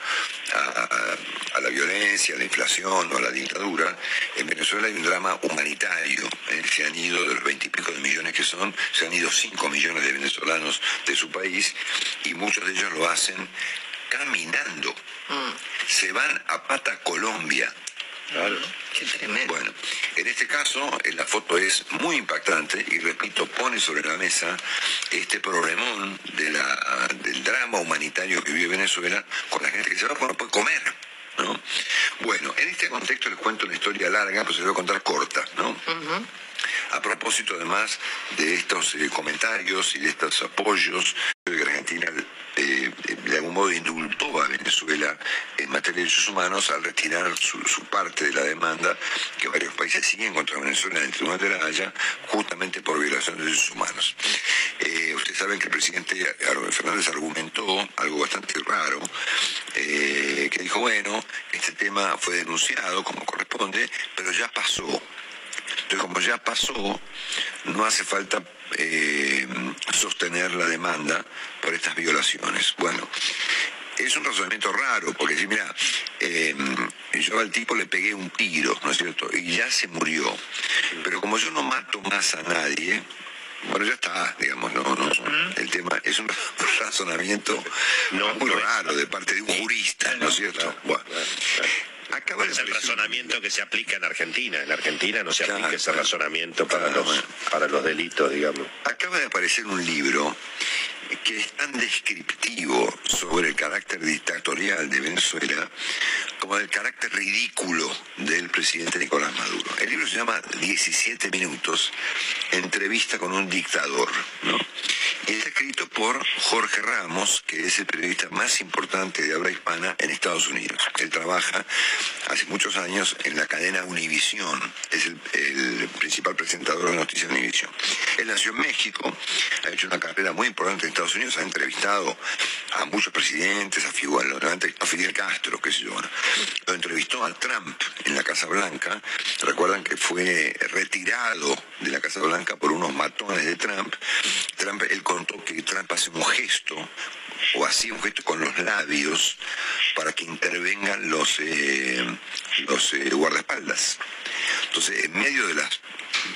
a, la violencia, a la inflación o a la dictadura, en Venezuela hay un drama humanitario. ¿eh? Se han ido de los veintipico de millones que son, se han ido cinco millones de venezolanos de su país y muchos de ellos lo hacen caminando. Mm. Se van a Pata, Colombia, Claro. Bueno, en este caso la foto es muy impactante y repito, pone sobre la mesa este problemón de la, del drama humanitario que vive Venezuela con la gente que se va no puede comer. ¿no? Bueno, en este contexto les cuento una historia larga, pues se voy a contar corta, ¿no? A propósito además de estos eh, comentarios y de estos apoyos que Argentina eh, modo indultó a Venezuela en materia de derechos humanos al retirar su, parte de la demanda que varios países siguen contra Venezuela en el Tribunal de la Haya justamente por violación de derechos humanos. Eh, ustedes saben que el presidente Fernández argumentó algo bastante raro, eh, que dijo, bueno, este tema fue denunciado como corresponde, pero ya pasó. Entonces, como ya pasó, no hace falta eh, sostener la demanda por estas violaciones. Bueno, es un razonamiento raro, porque si mira, eh, yo al tipo le pegué un tiro, ¿no es cierto? Y ya se murió. Pero como yo no mato más a nadie, bueno, ya está, digamos, no, no, el tema es un razonamiento muy raro de parte de un jurista, ¿no es cierto? Bueno, Acaba es el razonamiento que se aplica en Argentina. En Argentina no se aplica ese razonamiento para, los, para los delitos, digamos. Acaba de aparecer un libro que es tan descriptivo sobre el carácter dictatorial de Venezuela como del carácter ridículo del presidente Nicolás Maduro. El libro se llama 17 minutos, entrevista con un dictador, ¿no? Y está escrito por Jorge Ramos, que es el periodista más importante de habla hispana en Estados Unidos. Él trabaja hace muchos años en la cadena Univisión, es el, principal presentador de noticias Univisión. Él nació en México, ha hecho una carrera muy importante en Estados Unidos, ha entrevistado a muchos presidentes, a, a Fidel Castro, qué sé yo. Lo entrevistó a Trump en la Casa Blanca. Recuerdan que fue retirado de la Casa Blanca por unos matones de Trump. Trump, él contó que Trump hace un gesto o hacía un gesto con los labios para que intervengan los, eh, los eh, guardaespaldas. Entonces, en medio de las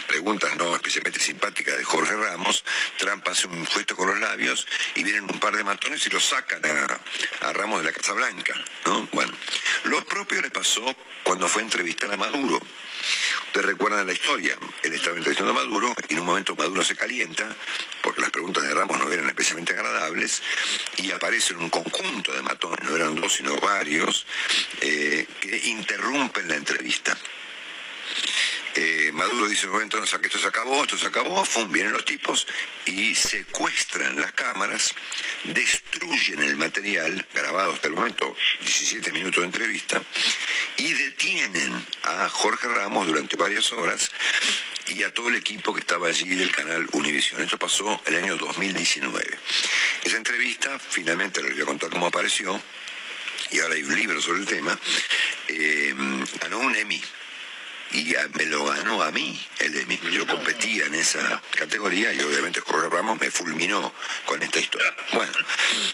preguntas no especialmente simpáticas de Jorge Ramos, Trump hace un gesto con los labios y vienen un par de matones y lo sacan a, Ramos de la Casa Blanca. ¿no? Bueno, lo propio le pasó cuando fue a entrevistar a Maduro. Ustedes recuerdan la historia, él estaba entrevistando a Maduro y en un momento Maduro se calienta, porque las preguntas de Ramos no eran especialmente agradables, y aparecen un conjunto de matones, no eran dos sino varios, eh, que interrumpen la entrevista. Eh, Maduro dice, entonces que esto se acabó, esto se acabó, vienen los tipos y secuestran las cámaras, destruyen el material grabado hasta el momento, 17 minutos de entrevista, y detienen a Jorge Ramos durante varias horas y a todo el equipo que estaba allí del canal Univision. Esto pasó el año 2019. Esa entrevista, finalmente les voy a contar cómo apareció, y ahora hay un libro sobre el tema, eh, ganó un Emmy y me lo ganó a mí el Emmy. Yo competía en esa categoría y obviamente Jorge Ramos me fulminó con esta historia. Bueno,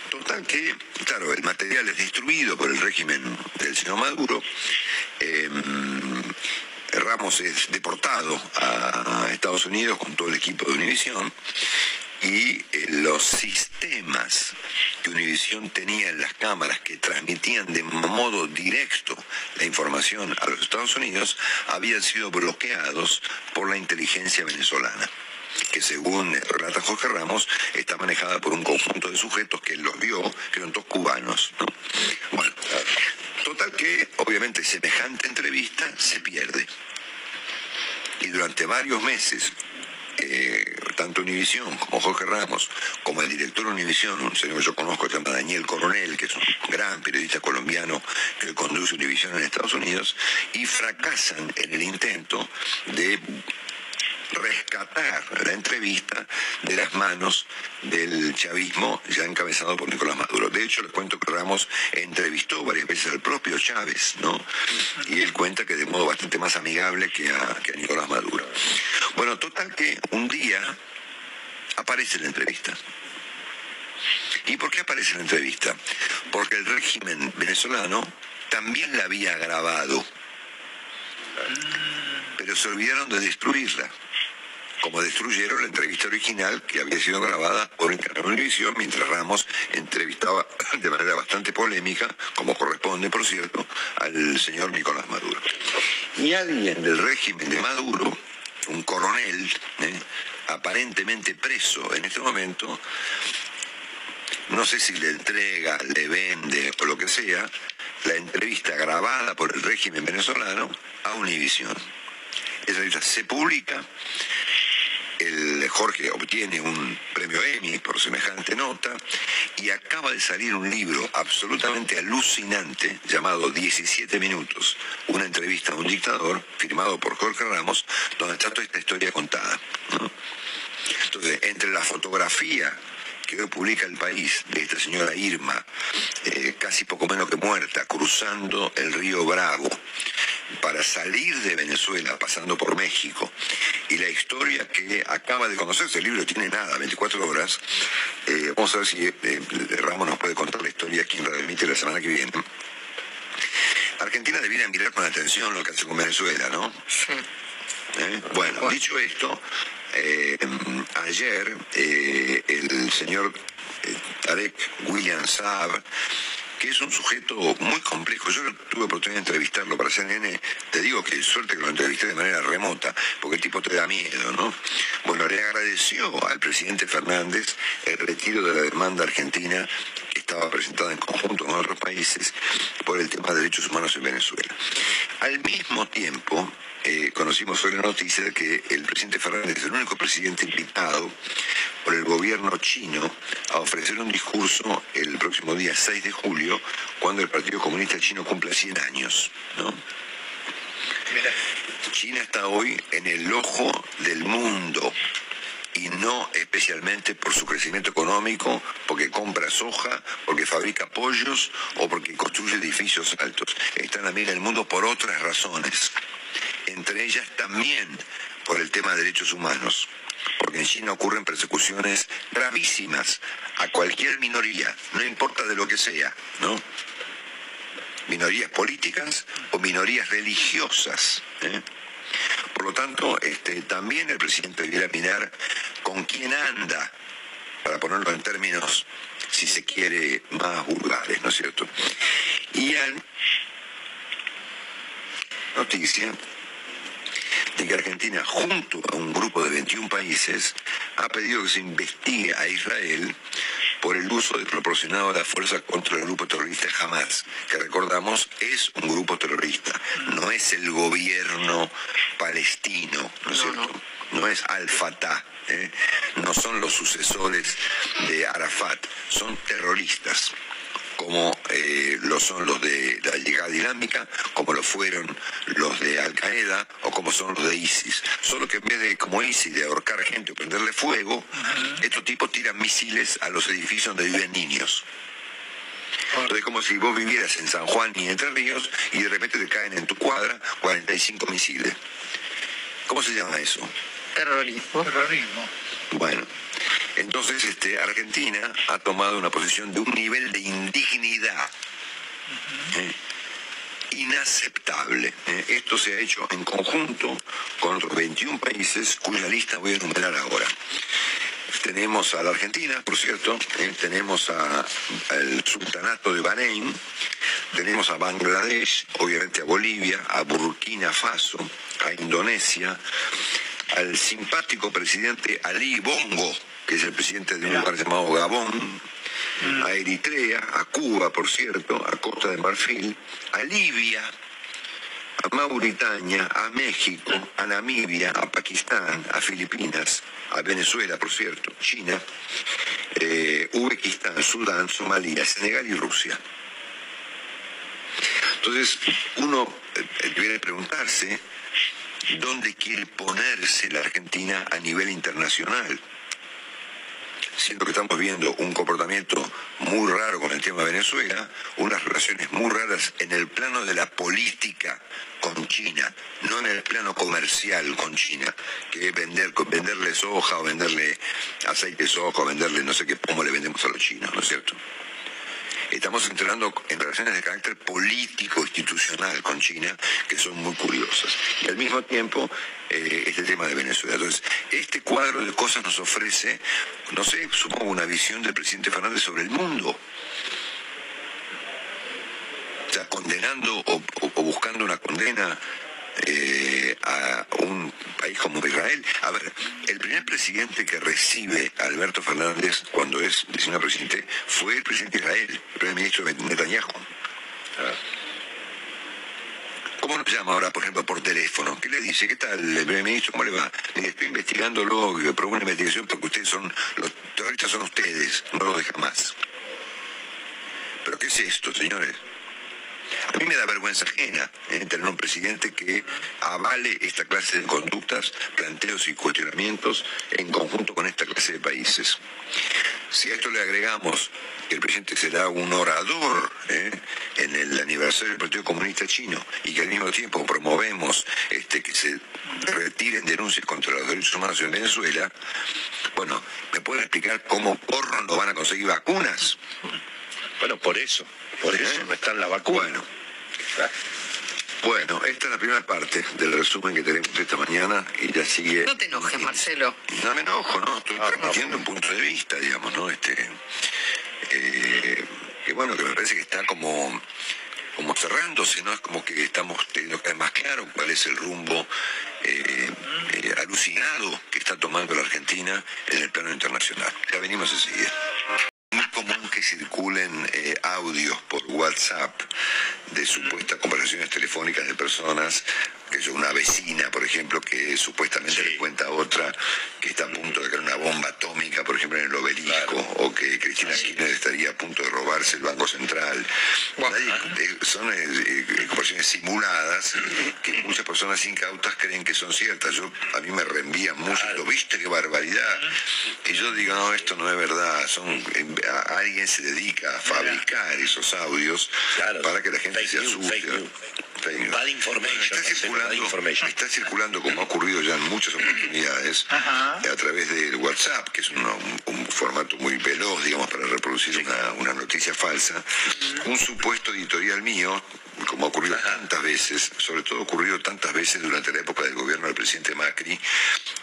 total que, claro, el material es distribuido por el régimen del señor Maduro. Em, Ramos es deportado a Estados Unidos con todo el equipo de Univisión y eh, los sistemas que Univisión tenía en las cámaras que transmitían de modo directo la información a los Estados Unidos habían sido bloqueados por la inteligencia venezolana que según relata Jorge Ramos, está manejada por un conjunto de sujetos que los vio, que eran todos cubanos. Bueno, total que obviamente semejante entrevista se pierde. Y durante varios meses eh, tanto Univisión como Jorge Ramos, como el director de Univisión, un señor que yo conozco, se llama Daniel Coronel, que es un gran periodista colombiano que conduce Univisión en Estados Unidos, y fracasan en el intento de rescatar la entrevista de las manos del chavismo ya encabezado por Nicolás Maduro. De hecho, les cuento que Ramos entrevistó varias veces al propio Chávez, ¿no? Y él cuenta que de modo bastante más amigable que a, que a Nicolás Maduro. Bueno, total que un día aparece la entrevista. ¿Y por qué aparece la entrevista? Porque el régimen venezolano también la había grabado, pero se olvidaron de destruirla como destruyeron la entrevista original que había sido grabada por Univisión mientras Ramos entrevistaba de manera bastante polémica, como corresponde, por cierto, al señor Nicolás Maduro. Y alguien del régimen de Maduro, un coronel, ¿eh? aparentemente preso en este momento, no sé si le entrega, le vende o lo que sea, la entrevista grabada por el régimen venezolano a Univisión. Esa entrevista se publica el Jorge obtiene un premio Emmy por semejante nota y acaba de salir un libro absolutamente alucinante llamado 17 minutos, una entrevista a un dictador, firmado por Jorge Ramos, donde está toda esta historia contada. Entonces, entre la fotografía que hoy publica el país de esta señora Irma, eh, casi poco menos que muerta, cruzando el río Bravo para salir de Venezuela, pasando por México, y la historia que acaba de conocerse, el libro tiene nada, 24 horas, eh, vamos a ver si eh, Ramos nos puede contar la historia aquí en Radio la semana que viene. Argentina debiera mirar con atención lo que hace con Venezuela, ¿no? Sí. Bueno, dicho esto, eh, ayer eh, el señor eh, Tarek William Saab, que es un sujeto muy complejo. Yo tuve oportunidad de entrevistarlo para CNN. Te digo que suerte que lo entrevisté de manera remota, porque el tipo te da miedo, ¿no? Bueno, le agradeció al presidente Fernández el retiro de la demanda argentina que estaba presentada en conjunto con otros países por el tema de derechos humanos en Venezuela. Al mismo tiempo, eh, conocimos hoy la noticia de que el presidente Fernández es el único presidente invitado por el gobierno chino a ofrecer un discurso el próximo día 6 de julio, cuando el Partido Comunista Chino cumple 100 años. China está hoy en el ojo del mundo y no especialmente por su crecimiento económico, porque compra soja, porque fabrica pollos o porque construye edificios altos. Está en la mira del mundo por otras razones entre ellas también por el tema de derechos humanos, porque en China ocurren persecuciones gravísimas a cualquier minoría, no importa de lo que sea, ¿no? Minorías políticas o minorías religiosas. ¿eh? Por lo tanto, este, también el presidente debiera mirar con quién anda, para ponerlo en términos, si se quiere, más vulgares, ¿no es cierto? Y en noticia de que Argentina, junto a un grupo de 21 países, ha pedido que se investigue a Israel por el uso desproporcionado de la fuerza contra el grupo terrorista Hamas, que recordamos es un grupo terrorista, no es el gobierno palestino, ¿no es cierto? No, es Al-Fatah, ¿eh? no son los sucesores de Arafat, son terroristas como eh, lo son los de la llegada dinámica, como lo fueron los de Al Qaeda o como son los de ISIS. Solo que en vez de, como ISIS, de ahorcar gente o prenderle fuego, estos tipos tiran misiles a los edificios donde viven niños. Entonces, es como si vos vivieras en San Juan y Entre Ríos y de repente te caen en tu cuadra 45 misiles. ¿Cómo se llama eso? Terrorismo. Terrorismo. Bueno, entonces este, Argentina ha tomado una posición de un nivel de indignidad ¿eh? inaceptable. ¿eh? Esto se ha hecho en conjunto con otros 21 países cuya lista voy a enumerar ahora. Tenemos a la Argentina, por cierto, ¿eh? tenemos al Sultanato de Bahrein, tenemos a Bangladesh, obviamente a Bolivia, a Burkina Faso, a Indonesia, al simpático presidente Ali Bongo, que es el presidente de un lugar llamado Gabón, a Eritrea, a Cuba, por cierto, a Costa de Marfil, a Libia, a Mauritania, a México, a Namibia, a Pakistán, a Filipinas, a Venezuela, por cierto, China, eh, Uzbekistán, Sudán, Somalia, Senegal y Rusia. Entonces, uno eh, debe preguntarse dónde quiere ponerse la Argentina a nivel internacional. Siendo que estamos viendo un comportamiento muy raro con el tema de Venezuela, unas relaciones muy raras en el plano de la política con China, no en el plano comercial con China, que es vender, venderle soja o venderle aceite de soja o venderle no sé qué, cómo le vendemos a los chinos, ¿no es cierto? Estamos entrando en relaciones de carácter político, institucional con China, que son muy curiosas. Y al mismo tiempo, eh, este tema de Venezuela. Entonces, este cuadro de cosas nos ofrece, no sé, supongo una visión del presidente Fernández sobre el mundo. O sea, condenando o, buscando una condena eh, a un país como Israel. A ver, el primer presidente que recibe a Alberto Fernández cuando es designado presidente fue el presidente de Israel, el primer ministro Netanyahu. ¿Cómo nos llama ahora, por ejemplo, por teléfono? ¿Qué le dice? ¿Qué tal, el primer ministro? ¿Cómo le va? Estoy investigándolo, probó una investigación porque ustedes son, los terroristas son ustedes, no los de jamás. ¿Pero qué es esto, señores? A mí me da vergüenza ajena tener un presidente que avale esta clase de conductas, planteos y cuestionamientos en conjunto con esta clase de países. Si a esto le agregamos que el presidente será un orador eh, en el aniversario del Partido Comunista Chino y que al mismo tiempo promovemos este, que se retiren denuncias contra los derechos humanos en Venezuela, bueno, ¿me pueden explicar cómo porro no van a conseguir vacunas? Bueno, por eso, por eso no están las vacunas. Bueno, bueno, esta es la primera parte del resumen que tenemos esta mañana y ya sigue. No te enojes, Marcelo. No me enojo, ¿no? Estoy transmitiendo un punto de vista, digamos, ¿no? Este, eh, que bueno, que me parece que está como, como cerrándose, ¿no? Es como que estamos teniendo cada vez más claro cuál es el rumbo eh, eh, alucinado que está tomando la Argentina en el plano internacional. Ya venimos enseguida. Circulen eh, audios por WhatsApp de supuestas conversaciones telefónicas de personas, que es una vecina, por ejemplo, que supuestamente le cuenta a otra que está a punto de caer una bomba atómica, por ejemplo, en el obelisco, o que Cristina Kirchner estaría a punto de robarse el Banco Central. Nadie- eh, son eh, eh, conversaciones simuladas que muchas personas incautas creen que son ciertas. Yo, a mí me reenvían mucho, ¿lo viste qué barbaridad? Y yo digo, no, esto no es verdad. Son, eh, a- alguien se dedica a fabricar esos audios para que la gente se asuste. Fake. Bad information, Está circulando, bad information. está circulando, como ha ocurrido ya en muchas oportunidades, a través del WhatsApp, que es un, un formato muy veloz, digamos, para reproducir una, una noticia falsa, un supuesto editorial mío, como ha ocurrido tantas veces, sobre todo ha ocurrido tantas veces durante la época del gobierno del presidente Macri,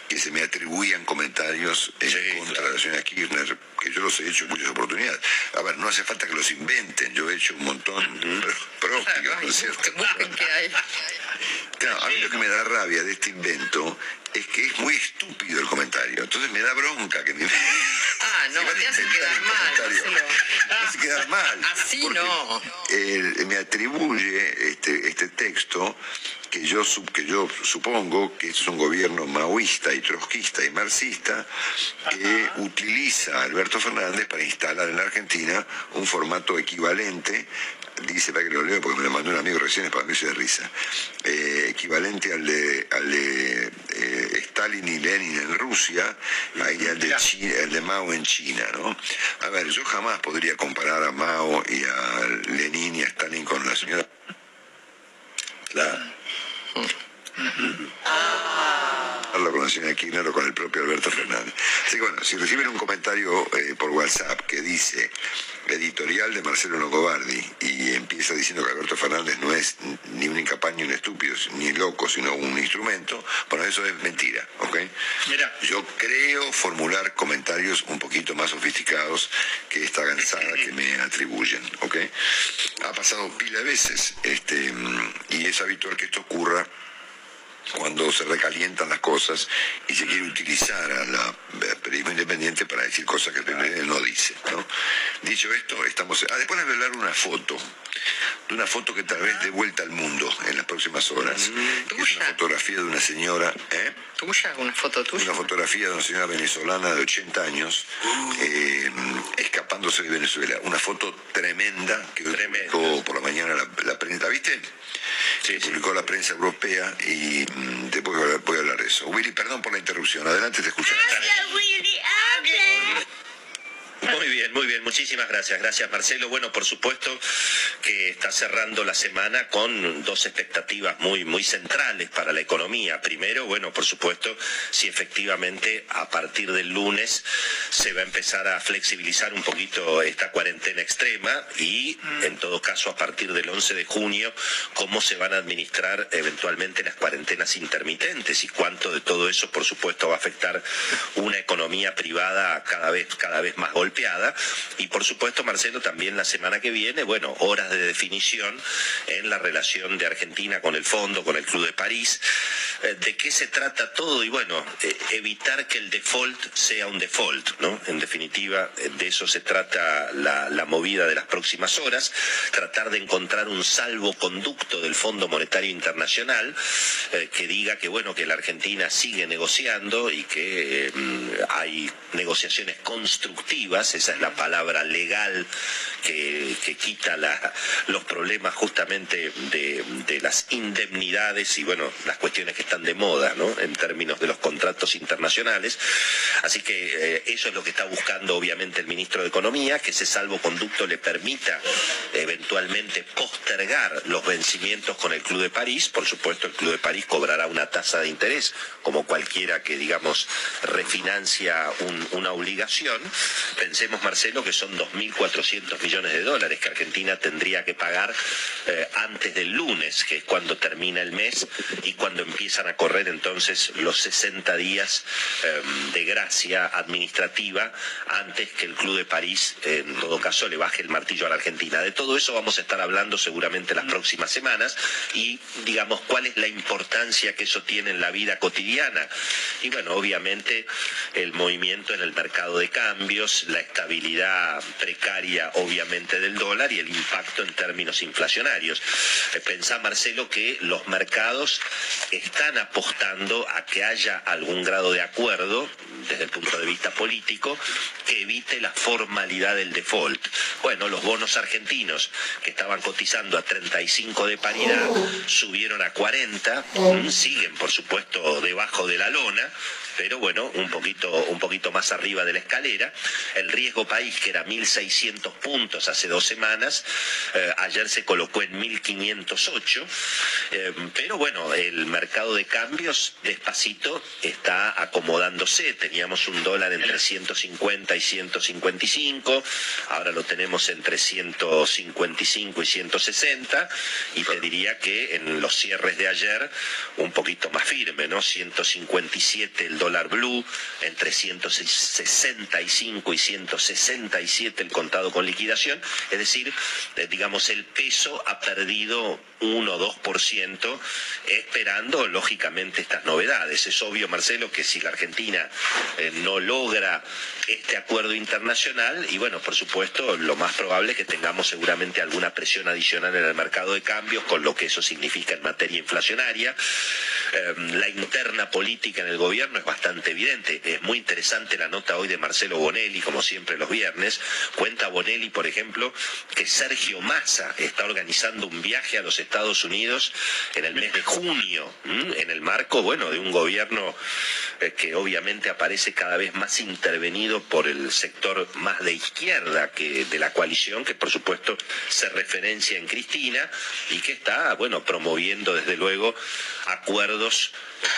que se me atribuían comentarios en contra de la señora Kirchner, que yo los he hecho en muchas oportunidades. A ver, no hace falta que los inventen, yo he hecho un montón pro- propios, ¿no es cierto? Claro, a mí lo que me da rabia de este invento es que es muy estúpido el comentario. Entonces me da bronca que me... Ah, no, te hace quedar mal. Me hace quedar mal. Así no. me atribuye este, este texto que yo, que yo supongo que es un gobierno maoísta y trotskista y marxista que utiliza a Alberto Fernández para instalar en la Argentina un formato equivalente dice para que lo leo porque me lo mandó un amigo recién es para mí de risa. Eh, equivalente al de, al de eh, Stalin y Lenin en Rusia, hay el de, el de Mao en China, ¿no? A ver, yo jamás podría comparar a Mao y a Lenin y a Stalin con la señora... La... con la señora Kirchner o con el propio Alberto Fernández. Así que bueno, si reciben un comentario eh, por WhatsApp que dice editorial de Marcelo Longobardi y empieza diciendo que Alberto Fernández no es ni un incapaz ni un estúpido ni loco, sino un instrumento, bueno, eso es mentira, ¿ok? Mira. Yo creo formular comentarios un poquito más sofisticados que esta gansada que me atribuyen, ¿ok? Ha pasado pila de veces este, y es habitual que esto ocurra cuando se recalientan las cosas y se quiere utilizar a la periodismo independiente para decir cosas que el periodismo no dice. ¿no? Dicho esto, estamos... Ah, después les voy a hablar una foto, de una foto que tal vez dé vuelta al mundo en las próximas horas. Mm, es una fotografía de una señora... ¿eh? ¿Tuya? ¿Una foto tuya? Una fotografía de una señora venezolana de 80 años eh, escapándose de Venezuela. Una foto tremenda que publicó por la mañana la, la prensa. ¿Viste? Sí, publicó la prensa europea y después voy a, hablar de eso. Willy, perdón por la interrupción. Adelante, te escucho. Muy bien, muy bien, muchísimas gracias. Gracias Marcelo. Bueno, por supuesto que está cerrando la semana con dos expectativas muy, muy centrales para la economía. Primero, bueno, por supuesto, si efectivamente a partir del lunes se va a empezar a flexibilizar un poquito esta cuarentena extrema y en todo caso a partir del 11 de junio cómo se van a administrar eventualmente las cuarentenas intermitentes y cuánto de todo eso por supuesto va a afectar una economía privada cada vez cada vez más y por supuesto, Marcelo, también la semana que viene, bueno, horas de definición en la relación de Argentina con el fondo, con el Club de París. Eh, ¿De qué se trata todo? Y bueno, eh, evitar que el default sea un default, ¿no? En definitiva, eh, de eso se trata la, movida de las próximas horas, tratar de encontrar un salvoconducto del Fondo Monetario Internacional que diga que, bueno, que la Argentina sigue negociando y que hay negociaciones constructivas, esa es la palabra legal que, quita los problemas justamente de, las indemnidades y bueno, las cuestiones que están de moda. En términos de los contratos internacionales. Así que eh, eso es lo que está buscando obviamente el ministro de Economía, que ese salvoconducto le permita eventualmente postergar los vencimientos con el Club de París. Por supuesto, el Club de París cobrará una tasa de interés, como cualquiera que, digamos, refinancia una obligación. Pensemos, Marcelo, que son 2.400 millones de dólares que Argentina tendría que pagar eh, antes del lunes, que es cuando termina el mes y cuando empiezan a correr entonces los 60 días em, de gracia administrativa antes que el Club de París, en todo caso, le baje el martillo a la Argentina. De todo eso vamos a estar hablando seguramente las próximas semanas y, digamos, cuál es la importancia que eso tiene en la vida cotidiana. Y bueno, obviamente el movimiento en el mercado de cambios, la estabilidad precaria, obviamente, del dólar y el impacto en términos inflacionarios. Eh, pensá, Marcelo, que los mercados están apostando a que haya algún grado de acuerdo desde el punto de vista político que evite la formalidad del default. Bueno, los bonos argentinos que estaban cotizando a 35 de paridad subieron a 40, siguen por supuesto debajo de la lona, pero bueno, un poquito, un poquito más arriba de la escalera. Riesgo país, que era 1.600 puntos hace dos semanas, eh, ayer se colocó en 1.508, eh, pero bueno, el mercado de cambios despacito está acomodándose. Teníamos un dólar entre 150 y 155, ahora lo tenemos entre 155 y 160, y te diría que en los cierres de ayer un poquito más firme, ¿no? 157 el dólar blue, entre 165 y 167 el contado con liquidación, es decir, eh, digamos, el peso ha perdido 1 o 2%, esperando lógicamente estas novedades. Es obvio, Marcelo, que si la Argentina eh, no logra este acuerdo internacional, y bueno, por supuesto, lo más probable es que tengamos seguramente alguna presión adicional en el mercado de cambios, con lo que eso significa en materia inflacionaria. em, la interna política en el gobierno es bastante evidente. Es muy interesante la nota hoy de Marcelo Bonelli, como siempre los viernes. Cuenta Bonelli, por ejemplo, que Sergio Massa está organizando un viaje a los Estados Unidos en el mes de junio, en el marco, bueno, de un gobierno eh, que obviamente aparece cada vez más intervenido por el sector más de izquierda que de la coalición, que por supuesto se referencia en Cristina y que está, bueno, promoviendo desde luego acuerdos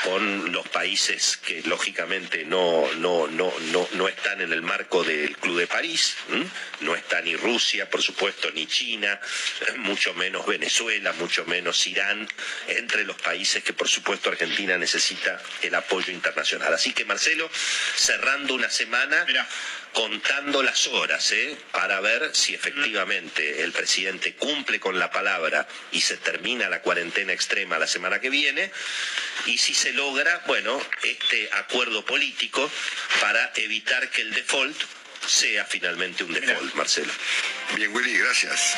con los países que lógicamente no, no, no, no, no están en el marco del Club de París, no está ni Rusia, por supuesto, ni China, mucho menos Venezuela, mucho menos Irán, entre los países que por supuesto Argentina necesita el apoyo internacional. Así que Marcelo, cerrando una semana contando las horas ¿eh? para ver si efectivamente el presidente cumple con la palabra y se termina la cuarentena extrema la semana que viene y si se logra, bueno, este acuerdo político para evitar que el default sea finalmente un default, Marcelo. Bien, Willy, gracias.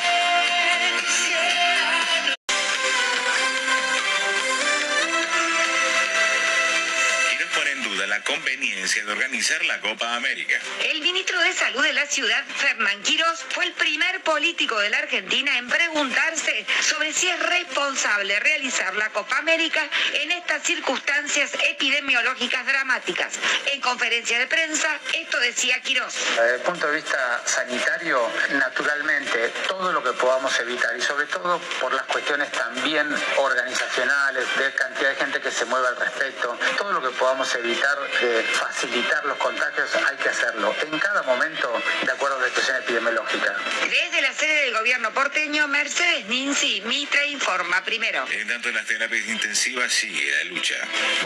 Conveniencia de organizar la Copa América. El ministro de Salud de la ciudad, Fernán Quirós, fue el primer político de la Argentina en preguntarse sobre si es responsable realizar la Copa América en estas circunstancias epidemiológicas dramáticas. En conferencia de prensa, esto decía Quirós. Desde el punto de vista sanitario, naturalmente, todo lo que podamos evitar y sobre todo por las cuestiones también organizacionales, de cantidad de gente que se mueva al respecto, todo lo que podamos evitar de facilitar los contagios hay que hacerlo en cada momento de acuerdo a la situación epidemiológica. Desde la sede del gobierno porteño, Mercedes Ninzi Mitre informa primero. En tanto en las terapias intensivas sigue la lucha.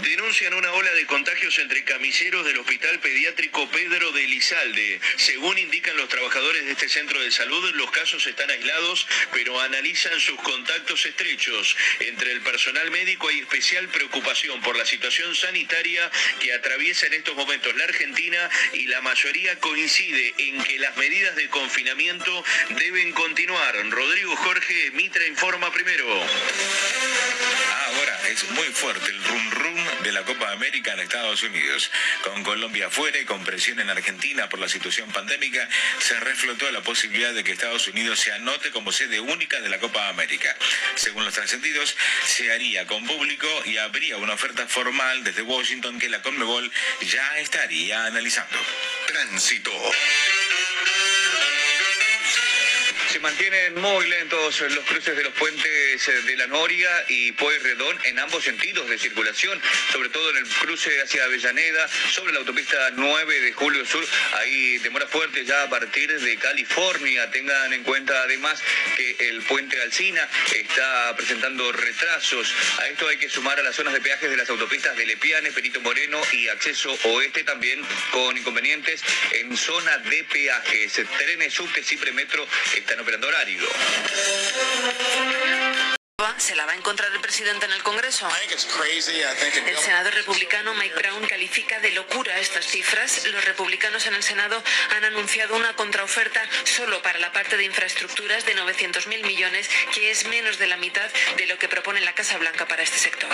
Denuncian una ola de contagios entre camilleros del Hospital Pediátrico Pedro de Lizalde. Según indican los trabajadores de este centro de salud, los casos están aislados, pero analizan sus contactos estrechos. Entre el personal médico hay especial preocupación por la situación sanitaria que atraviesa en estos momentos la Argentina y la mayoría coincide en que las medidas de confinamiento deben continuar. Rodrigo Jorge Mitra informa primero. Ahora es muy fuerte el rum rum de la Copa América en Estados Unidos. Con Colombia afuera y con presión en Argentina por la situación pandémica, se reflotó la posibilidad de que Estados Unidos se anote como sede única de la Copa América. Según los trascendidos, se haría con público y habría una oferta formal desde Washington que la Conmebol ya estaría analizando. Tránsito. Se mantienen muy lentos los cruces de los puentes de la Noria y Pueyrredón en ambos sentidos de circulación, sobre todo en el cruce hacia Avellaneda, sobre la autopista 9 de Julio Sur. Hay demora fuerte ya a partir de California. Tengan en cuenta además que el puente Alcina está presentando retrasos. A esto hay que sumar a las zonas de peajes de las autopistas de Lepiane, Perito Moreno y acceso oeste también con inconvenientes en zona de peajes. Trenes, subtes y están operando horario. ¿Se la va a encontrar el presidente en el Congreso? El senador republicano Mike Brown califica de locura estas cifras. Los republicanos en el Senado han anunciado una contraoferta solo para la parte de infraestructuras de 900.000 millones, que es menos de la mitad de lo que propone la Casa Blanca para este sector.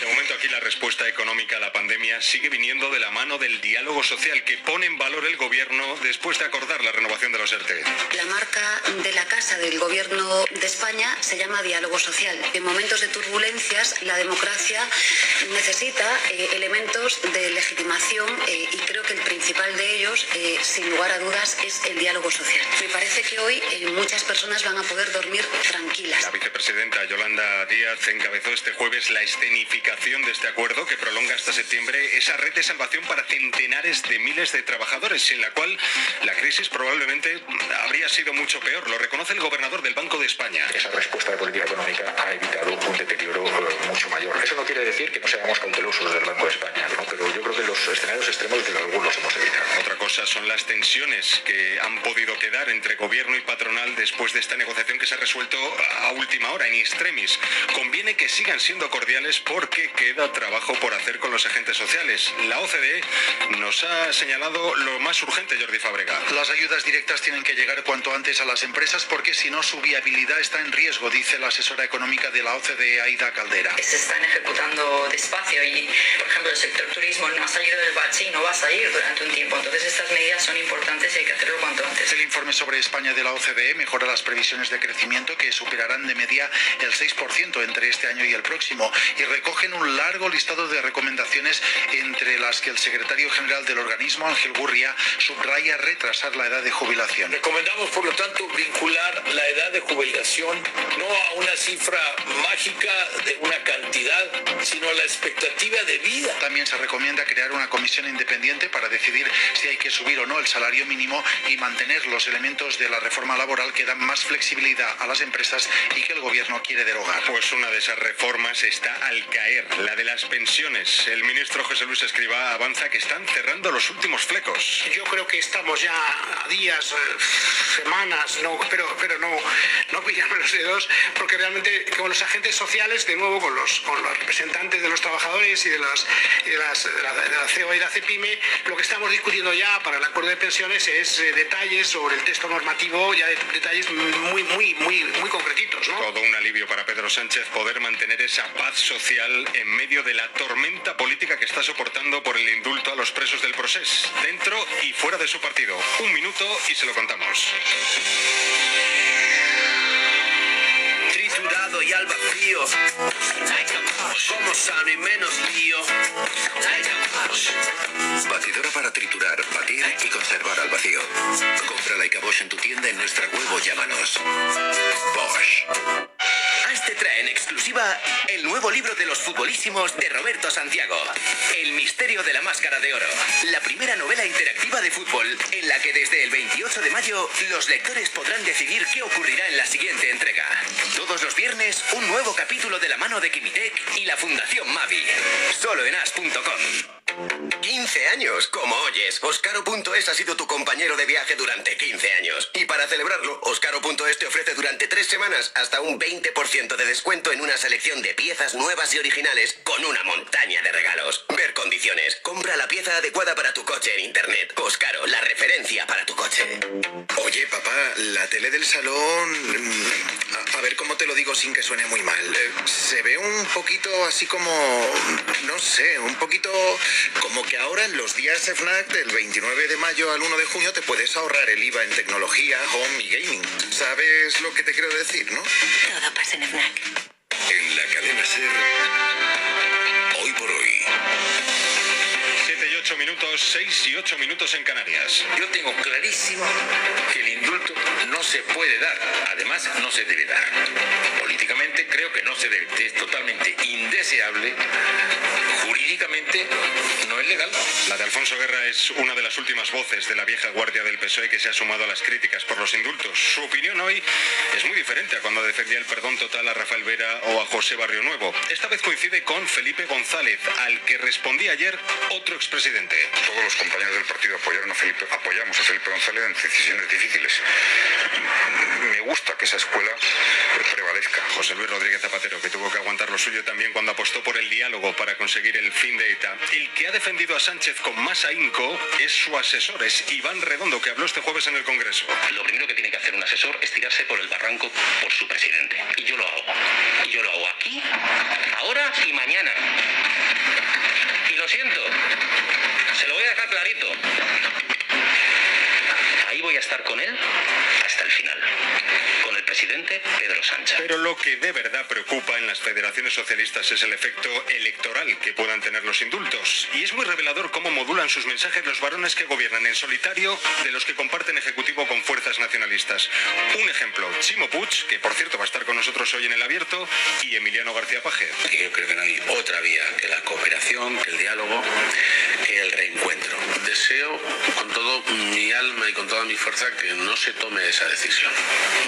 De momento aquí la respuesta económica a la pandemia sigue viniendo de la mano del diálogo social que pone en valor el gobierno después de acordar la renovación de los ERTE. La marca de la Casa del Gobierno de España se llama diálogo social. En momentos de turbulencias, la democracia necesita eh, elementos de legitimación eh, y creo que el principal de ellos, eh, sin lugar a dudas, es el diálogo social. Me parece que hoy muchas personas van a poder dormir tranquilas. La vicepresidenta Yolanda Díaz encabezó este jueves la escenificación de este acuerdo que prolonga hasta septiembre esa red de salvación para centenares de miles de trabajadores, sin la cual la crisis probablemente habría sido mucho peor. Lo reconoce el gobernador del Banco de España. Esa respuesta de política económica ha evitado un deterioro eh, mucho mayor. Eso no quiere decir que no seamos cautelosos desde el Banco de España, ¿no? pero yo creo que los escenarios extremos desde algunos hemos. Otra cosa son las tensiones que han podido quedar entre gobierno y patronal después de esta negociación que se ha resuelto a última hora, en extremis. Conviene que sigan siendo cordiales porque queda trabajo por hacer con los agentes sociales. La OCDE nos ha señalado lo más urgente, Jordi Fabrega. Las ayudas directas tienen que llegar cuanto antes a las empresas porque si no su viabilidad está en riesgo, dice la asesora económica de la OCDE, Aida Caldera. Se están ejecutando despacio y, por ejemplo, el sector turismo no ha salido del bache y no va a salir durante un tiempo. Entonces estas medidas son importantes y hay que hacerlo cuanto antes. El informe sobre España de la OCDE mejora las previsiones de crecimiento que superarán de media el 6% entre este año y el próximo y recogen un largo listado de recomendaciones entre las que el secretario general del organismo, Ángel Gurria, subraya retrasar la edad de jubilación. Recomendamos, por lo tanto, vincular la edad de jubilación no a una cifra mágica de una cantidad, sino a la expectativa de vida. También se recomienda crear una comisión independiente para decidir si hay que subir o no el salario mínimo y mantener los elementos de la reforma laboral que dan más flexibilidad a las empresas y que el gobierno quiere derogar. Pues una de esas reformas está al caer, la de las pensiones. El ministro José Luis Escribá avanza que están cerrando los últimos flecos. Yo creo que estamos ya a días, eh, semanas, no, pero, pero no, no pillarme los dedos, porque realmente con los agentes sociales, de nuevo con los, con los representantes de los trabajadores y de, las, de, las, de, la, de la CEO y la CEPIME, lo que estamos discutiendo ya para el acuerdo de pensiones es eh, detalles sobre el texto normativo, ya de, detalles muy, muy, muy, muy concretitos. ¿no? Todo un alivio para Pedro Sánchez poder mantener esa paz social en medio de la tormenta política que está soportando por el indulto a los presos del proceso, dentro y fuera de su partido. Un minuto y se lo contamos. Triturado y al vacío. Como sano y menos Batidora para triturar, batir y conservar al vacío. Compra Laika Bosch en tu tienda en nuestra web o llámanos. Bosch. Te trae en exclusiva el nuevo libro de los futbolísimos de Roberto Santiago, El misterio de la máscara de oro, la primera novela interactiva de fútbol en la que desde el 28 de mayo los lectores podrán decidir qué ocurrirá en la siguiente entrega. Todos los viernes un nuevo capítulo de la mano de Kimitec y la Fundación Mavi, solo en as.com. 15 años, como oyes, Oscaro.es ha sido tu compañero de viaje durante 15 años. Y para celebrarlo, Oscaro.es te ofrece durante tres semanas hasta un 20% de descuento en una selección de piezas nuevas y originales con una montaña de regalos. Ver condiciones. Compra la pieza adecuada para tu coche en internet. Oscaro, la referencia para tu coche. Oye, papá, la tele del salón... mm, A, a ver cómo te lo digo sin que suene muy mal. Eh, Se ve un poquito así como... No sé, un poquito como que ahora en los días FNAC del 29 de mayo al 1 de junio te puedes ahorrar el IVA en tecnología, home y gaming. ¿Sabes lo que te quiero decir, no? Todo pasa en FNAC. En la cadena Ser. Hoy por hoy. 7 y 8 minutos, 6 y 8 minutos en Canarias. Yo tengo clarísimo que el indulto no se puede dar, además no se debe dar. Políticamente creo que no se debe, es totalmente indeseable, jurídicamente no es legal. La de Alfonso Guerra es una de las últimas voces de la vieja guardia del PSOE que se ha sumado a las críticas por los indultos. Su opinión hoy es muy diferente a cuando defendía el perdón total a Rafael Vera o a José Barrio Nuevo. Esta vez coincide con Felipe González, al que respondía ayer otro expresidente. Todos los compañeros del partido apoyaron a Felipe, apoyamos a Felipe González en decisiones difíciles. Me gusta que esa escuela prevalezca. José Luis Rodríguez Zapatero, que tuvo que aguantar lo suyo también cuando apostó por el diálogo para conseguir el fin de ETA. El que ha defendido a Sánchez con más ahínco es su asesor, es Iván Redondo, que habló este jueves en el Congreso. Lo primero que tiene que hacer un asesor es tirarse por el barranco por su presidente. Y yo lo hago. Y yo lo hago aquí, ahora y mañana. Y lo siento. Se lo voy a dejar clarito. Ahí voy a estar con él hasta el final. Presidente Pedro Sánchez. Pero lo que de verdad preocupa en las federaciones socialistas es el efecto electoral que puedan tener los indultos. Y es muy revelador cómo modulan sus mensajes los varones que gobiernan en solitario de los que comparten ejecutivo con fuerzas nacionalistas. Un ejemplo, Chimo Puig, que por cierto va a estar con nosotros hoy en el abierto, y Emiliano García Paje. Yo creo que no hay otra vía que la cooperación, que el diálogo, el reencuentro. Deseo con todo mi alma y con toda mi fuerza que no se tome esa decisión.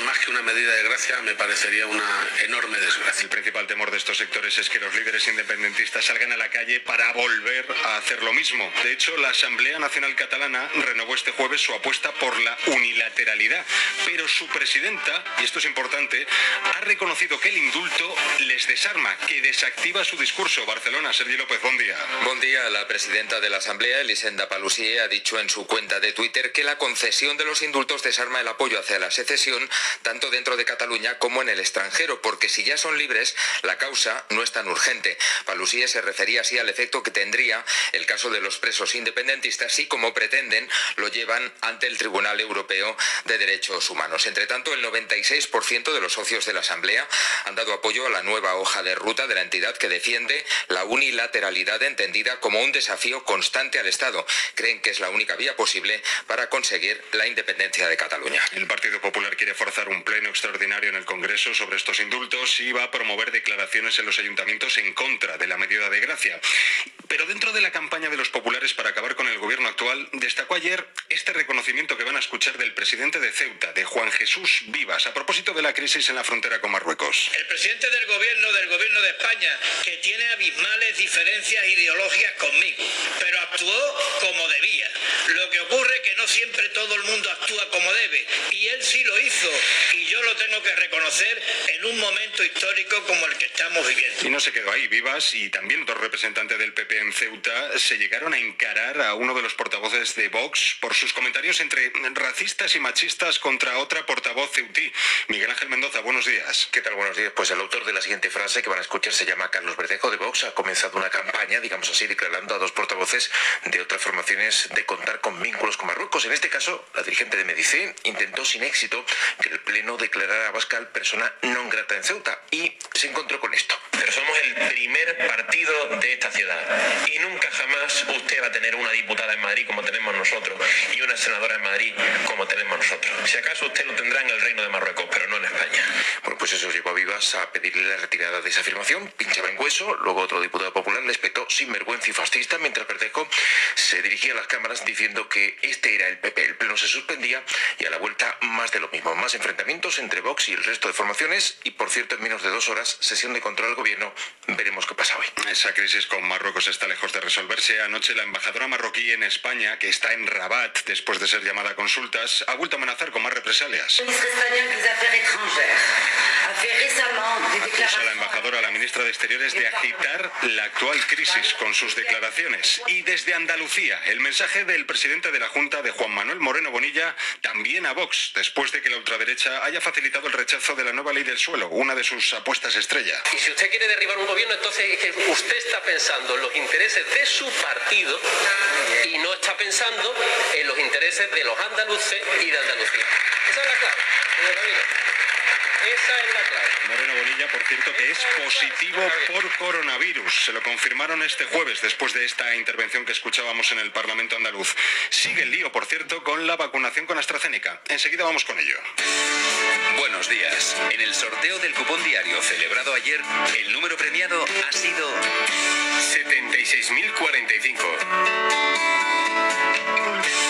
Más que una medida de gracia, me parecería una enorme desgracia. El principal temor de estos sectores es que los líderes independentistas salgan a la calle para volver a hacer lo mismo. De hecho, la Asamblea Nacional Catalana renovó este jueves su apuesta por la unilateralidad. Pero su presidenta, y esto es importante, ha reconocido que el indulto les desarma, que desactiva su discurso. Barcelona, Sergio López, buen día. Buen día. La presidenta de la Asamblea, Elisenda Palusie, ha dicho en su cuenta de Twitter que la concesión de los indultos desarma el apoyo hacia la secesión tanto dentro de Cataluña como en el extranjero, porque si ya son libres, la causa no es tan urgente. Palusía se refería así al efecto que tendría el caso de los presos independentistas y, como pretenden, lo llevan ante el Tribunal Europeo de Derechos Humanos. Entre tanto, el 96% de los socios de la Asamblea han dado apoyo a la nueva hoja de ruta de la entidad que defiende la unilateralidad entendida como un desafío constante al Estado. Creen que es la única vía posible para conseguir la independencia de Cataluña. El Partido Popular quiere forzar un pleno extraordinario en el Congreso sobre estos indultos y va a promover declaraciones en los ayuntamientos en contra de la medida de gracia. Pero dentro de la campaña de los populares para acabar con el gobierno actual, destacó ayer este reconocimiento que van a escuchar del presidente de Ceuta, de Juan Jesús Vivas, a propósito de la crisis en la frontera con Marruecos. El presidente del gobierno del gobierno de España, que tiene abismales diferencias ideológicas conmigo, pero actuó como debía. Lo que ocurre es que no siempre todo el mundo actúa como debe, y él sí lo hizo, y yo lo tengo que reconocer en un momento histórico como el que estamos viviendo. Y no se quedó ahí, Vivas y también dos representantes del PP en Ceuta se llegaron a encarar a uno de los portavoces de Vox por sus comentarios entre racistas y machistas contra otra portavoz ceutí. Miguel Ángel Mendoza, buenos días. ¿Qué tal? Buenos días. Pues el autor de la siguiente frase que van a escuchar se llama Carlos Verdejo de Vox. Ha comenzado una campaña, digamos así, declarando a dos portavoces de otras formaciones de contar con vínculos con Marruecos. En este caso, la dirigente de Medicé intentó sin éxito que el Pleno declarara a Bascal persona non grata en Ceuta y se encontró con esto. Pero somos el primer partido de esta ciudad y nunca jamás usted va a tener una diputada en Madrid como tenemos nosotros y una senadora en Madrid como tenemos nosotros. Si acaso usted lo tendrá en el Reino de Marruecos, pero no en España. Bueno, pues eso llevó a Vivas a pedirle la retirada de esa afirmación, pinchaba en hueso, luego otro diputado popular le espetó sin vergüenza y fascista, mientras Verdejo se dirigía a las cámaras diciendo que este era el PP, el pleno se suspendía y a la vuelta más de lo mismo, más enfrentamientos entre Vox y el resto de formaciones y por cierto en menos de dos horas sesión de control al gobierno, veremos qué pasa hoy. Esa crisis con Marruecos está lejos de resolverse. Anoche la embajadora marroquí en España, que está en Rabat después de ser llamada a consultas, ha vuelto a amenazar con más represalias. Acusa a la embajadora, a la ministra de Exteriores, de agitar la actual crisis con sus declaraciones. Y desde Andalucía, el mensaje del presidente de la Junta, de Juan Manuel Moreno Bonilla, también a Vox, después de que la ultraderecha haya facilitado el rechazo de la nueva ley del suelo, una de sus apuestas estrella. Y si usted quiere derribar un gobierno, entonces es que usted está pensando en los intereses de su partido y no está pensando en los intereses de los andaluces y de Andalucía. Esa es la clave. Esa es la clave. Moreno Bonilla, por cierto, que es positivo por coronavirus. Se lo confirmaron este jueves después de esta intervención que escuchábamos en el Parlamento andaluz. Sigue el lío, por cierto, con la vacunación con AstraZeneca. Enseguida vamos con ello. Buenos días. En el sorteo del cupón diario celebrado ayer, el número premiado ha sido 76.045.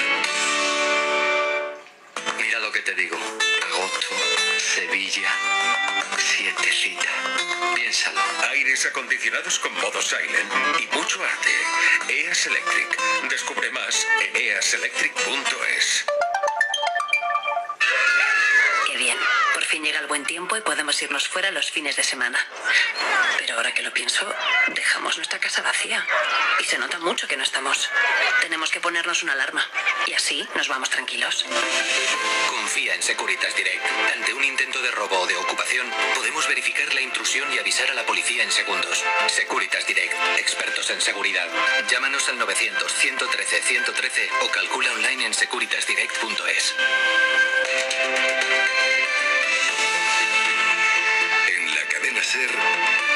Te digo. Agosto, Sevilla, siete cita. Piénsalo. Aires acondicionados con modo silent y mucho arte. EAS Electric. Descubre más en easelectric.es. fin llega el buen tiempo y podemos irnos fuera los fines de semana. Pero ahora que lo pienso, dejamos nuestra casa vacía. Y se nota mucho que no estamos. Tenemos que ponernos una alarma. Y así nos vamos tranquilos. Confía en Securitas Direct. Ante un intento de robo o de ocupación, podemos verificar la intrusión y avisar a la policía en segundos. Securitas Direct, expertos en seguridad. Llámanos al 900 113 113 o calcula online en securitasdirect.es. Ser.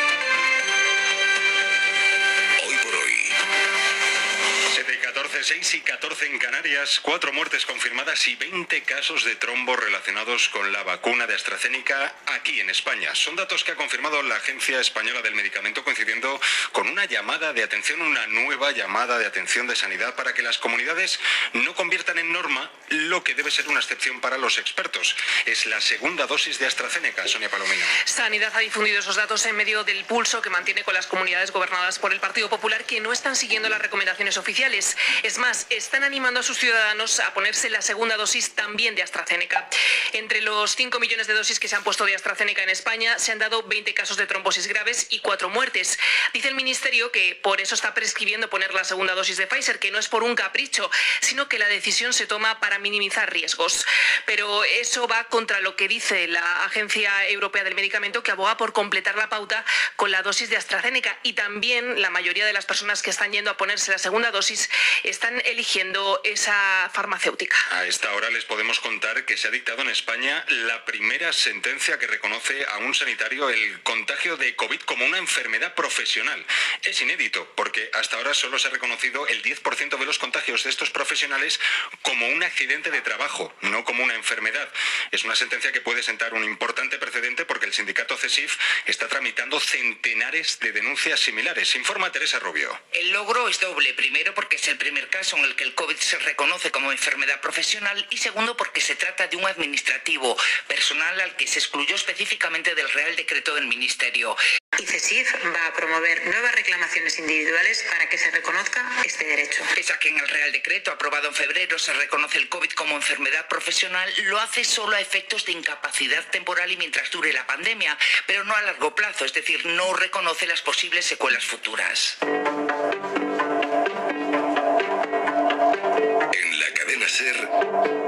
6 y 14 en Canarias, cuatro muertes confirmadas y 20 casos de trombo relacionados con la vacuna de AstraZeneca aquí en España. Son datos que ha confirmado la Agencia Española del Medicamento coincidiendo con una llamada de atención, una nueva llamada de atención de sanidad para que las comunidades no conviertan en norma lo que debe ser una excepción para los expertos. Es la segunda dosis de AstraZeneca, Sonia Palomino. Sanidad ha difundido esos datos en medio del pulso que mantiene con las comunidades gobernadas por el Partido Popular que no están siguiendo las recomendaciones oficiales. Es más, están animando a sus ciudadanos a ponerse la segunda dosis también de AstraZeneca. Entre los 5 millones de dosis que se han puesto de AstraZeneca en España, se han dado 20 casos de trombosis graves y 4 muertes. Dice el Ministerio que por eso está prescribiendo poner la segunda dosis de Pfizer, que no es por un capricho, sino que la decisión se toma para minimizar riesgos. Pero eso va contra lo que dice la Agencia Europea del Medicamento, que aboga por completar la pauta con la dosis de AstraZeneca. Y también la mayoría de las personas que están yendo a ponerse la segunda dosis están eligiendo esa farmacéutica. A esta hora les podemos contar que se ha dictado en España la primera sentencia que reconoce a un sanitario el contagio de COVID como una enfermedad profesional. Es inédito porque hasta ahora solo se ha reconocido el 10% de los contagios de estos profesionales como un accidente de trabajo, no como una enfermedad. Es una sentencia que puede sentar un importante precedente porque el sindicato CESIF está tramitando centenares de denuncias similares. Informa Teresa Rubio. El logro es doble. Primero porque es el primer caso en el que el COVID se reconoce como enfermedad profesional y segundo porque se trata de un administrativo personal al que se excluyó específicamente del Real Decreto del Ministerio. Y CESIF va a promover nuevas reclamaciones individuales para que se reconozca este derecho. Pese a que en el Real Decreto aprobado en febrero se reconoce el COVID como enfermedad profesional, lo hace solo a efectos de incapacidad temporal y mientras dure la pandemia, pero no a largo plazo, es decir, no reconoce las posibles secuelas futuras. Ser,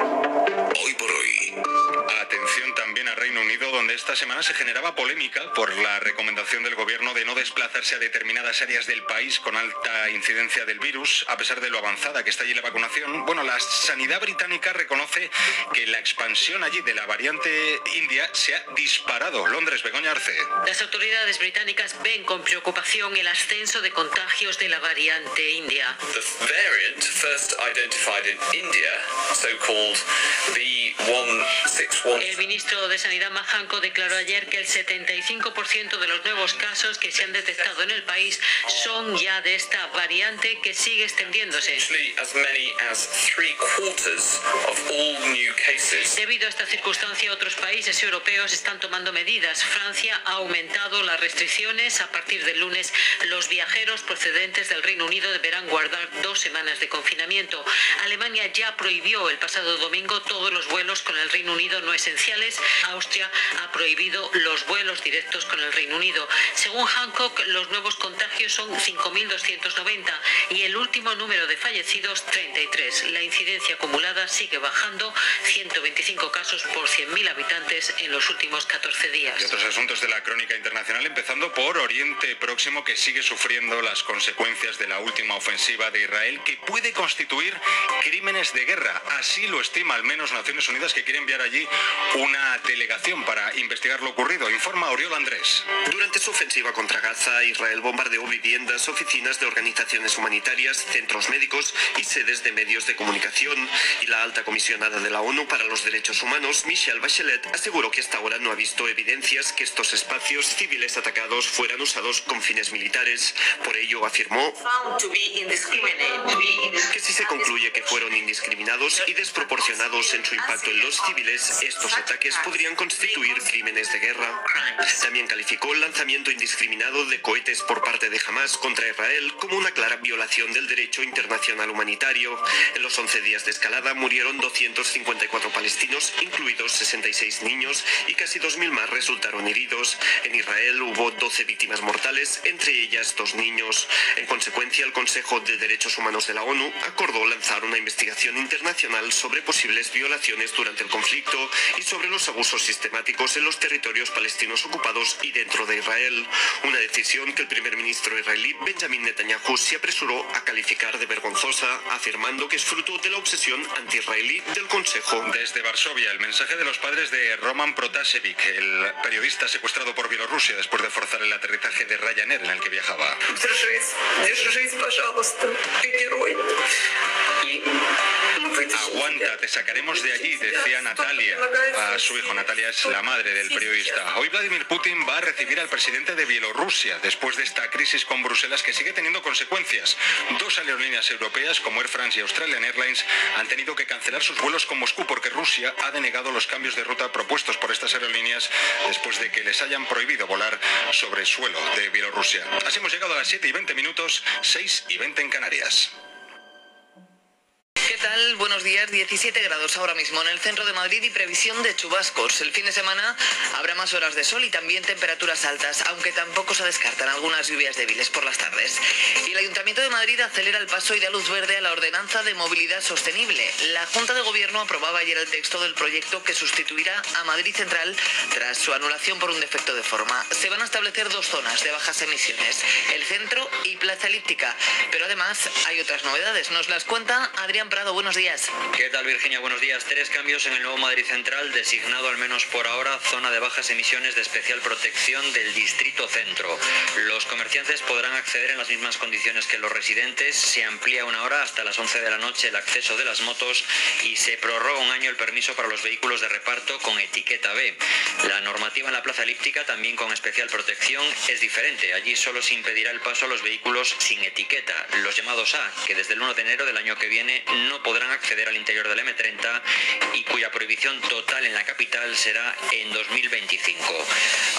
donde esta semana se generaba polémica por la recomendación del gobierno de no desplazarse a determinadas áreas del país con alta incidencia del virus, a pesar de lo avanzada que está allí la vacunación. Bueno, la sanidad británica reconoce que la expansión allí de la variante india se ha disparado. Londres, Begoña Arce. Las autoridades británicas ven con preocupación el ascenso de contagios de la variante india. The variant first identified in India, so-called B161. El ministro de Sanidad Declaró ayer que el 75% de los nuevos casos que se han detectado en el país son ya de esta variante que sigue extendiéndose. Debido a esta circunstancia, otros países europeos están tomando medidas. Francia ha aumentado las restricciones. A partir del lunes, los viajeros procedentes del Reino Unido deberán guardar dos semanas de confinamiento. Alemania ya prohibió el pasado domingo todos los vuelos con el Reino Unido no esenciales. Austria ha prohibido los vuelos directos con el Reino Unido. Según Hancock, los nuevos contagios son 5.290 y el último número de fallecidos 33. La incidencia acumulada sigue bajando, 125 casos por 100.000 habitantes en los últimos 14 días. Y otros asuntos de la crónica internacional, empezando por Oriente Próximo, que sigue sufriendo las consecuencias de la última ofensiva de Israel, que puede constituir crímenes de guerra. Así lo estima al menos Naciones Unidas, que quiere enviar allí una delegación para investigar lo ocurrido. Informa Oriol Andrés. Durante su ofensiva contra Gaza, Israel bombardeó viviendas, oficinas de organizaciones humanitarias, centros médicos y sedes de medios de comunicación. Y la alta comisionada de la ONU para los Derechos Humanos, Michelle Bachelet, aseguró que hasta ahora no ha visto evidencias que estos espacios civiles atacados fueran usados con fines militares. Por ello, afirmó que si se concluye que fueron indiscriminados y desproporcionados en su impacto en los civiles, estos ataques podrían constituir crímenes de guerra. También calificó el lanzamiento indiscriminado de cohetes por parte de Hamas contra Israel como una clara violación del derecho internacional humanitario. En los 11 días de escalada murieron 254 palestinos, incluidos 66 niños, y casi 2.000 más resultaron heridos. En Israel hubo 12 víctimas mortales, entre ellas dos niños. En consecuencia, el Consejo de Derechos Humanos de la ONU acordó lanzar una investigación internacional sobre posibles violaciones durante el conflicto y sobre los abusos sistemáticos sistemáticos en los territorios palestinos ocupados y dentro de Israel. Una decisión que el primer ministro israelí Benjamin Netanyahu se apresuró a calificar de vergonzosa, afirmando que es fruto de la obsesión anti-israelí del Consejo. Desde Varsovia, el mensaje de los padres de Roman Protasevich, el periodista secuestrado por Bielorrusia después de forzar el aterrizaje de Ryanair en el que viajaba. Aguanta, te sacaremos de allí, decía Natalia a su hijo. Natalia es la madre del periodista. Hoy Vladimir Putin va a recibir al presidente de Bielorrusia después de esta crisis con Bruselas que sigue teniendo consecuencias. Dos aerolíneas europeas como Air France y Australian Airlines han tenido que cancelar sus vuelos con Moscú porque Rusia ha denegado los cambios de ruta propuestos por estas aerolíneas después de que les hayan prohibido volar sobre el suelo de Bielorrusia. Así hemos llegado a las 7 y 20 minutos, 6 y 20 en Canarias. ¿Qué tal? Buenos días. 17 grados ahora mismo en el centro de Madrid y previsión de chubascos. El fin de semana habrá más horas de sol y también temperaturas altas, aunque tampoco se descartan algunas lluvias débiles por las tardes. Y el Ayuntamiento de Madrid acelera el paso y da luz verde a la ordenanza de movilidad sostenible. La Junta de Gobierno aprobaba ayer el texto del proyecto que sustituirá a Madrid Central tras su anulación por un defecto de forma. Se van a establecer dos zonas de bajas emisiones, el centro y Plaza Elíptica. Pero además hay otras novedades. Nos las cuenta Adrián Buenos días. ¿Qué tal Virginia? Buenos días. Tres cambios en el nuevo Madrid Central, designado al menos por ahora zona de bajas emisiones de especial protección del Distrito Centro. Los comerciantes podrán acceder en las mismas condiciones que los residentes. Se amplía una hora hasta las 11 de la noche el acceso de las motos y se prorroga un año el permiso para los vehículos de reparto con etiqueta B. La normativa en la plaza elíptica, también con especial protección, es diferente. Allí solo se impedirá el paso a los vehículos sin etiqueta, los llamados A, que desde el 1 de enero del año que viene no podrán acceder al interior del M30 y cuya prohibición total en la capital será en 2025.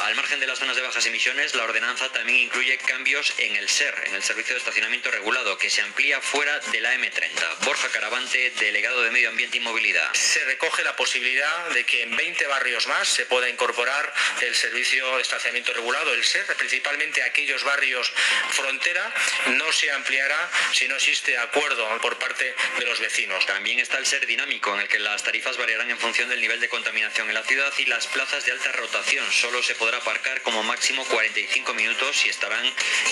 Al margen de las zonas de bajas emisiones, la ordenanza también incluye cambios en el SER, en el Servicio de Estacionamiento Regulado, que se amplía fuera de la M30. Borja Caravante, delegado de Medio Ambiente y Movilidad. Se recoge la posibilidad de que en 20 barrios más se pueda incorporar el Servicio de Estacionamiento Regulado, el SER, principalmente aquellos barrios frontera, no se ampliará si no existe acuerdo por parte de los vecinos. También está el ser dinámico, en el que las tarifas variarán en función del nivel de contaminación en la ciudad y las plazas de alta rotación. Solo se podrá aparcar como máximo 45 minutos y estarán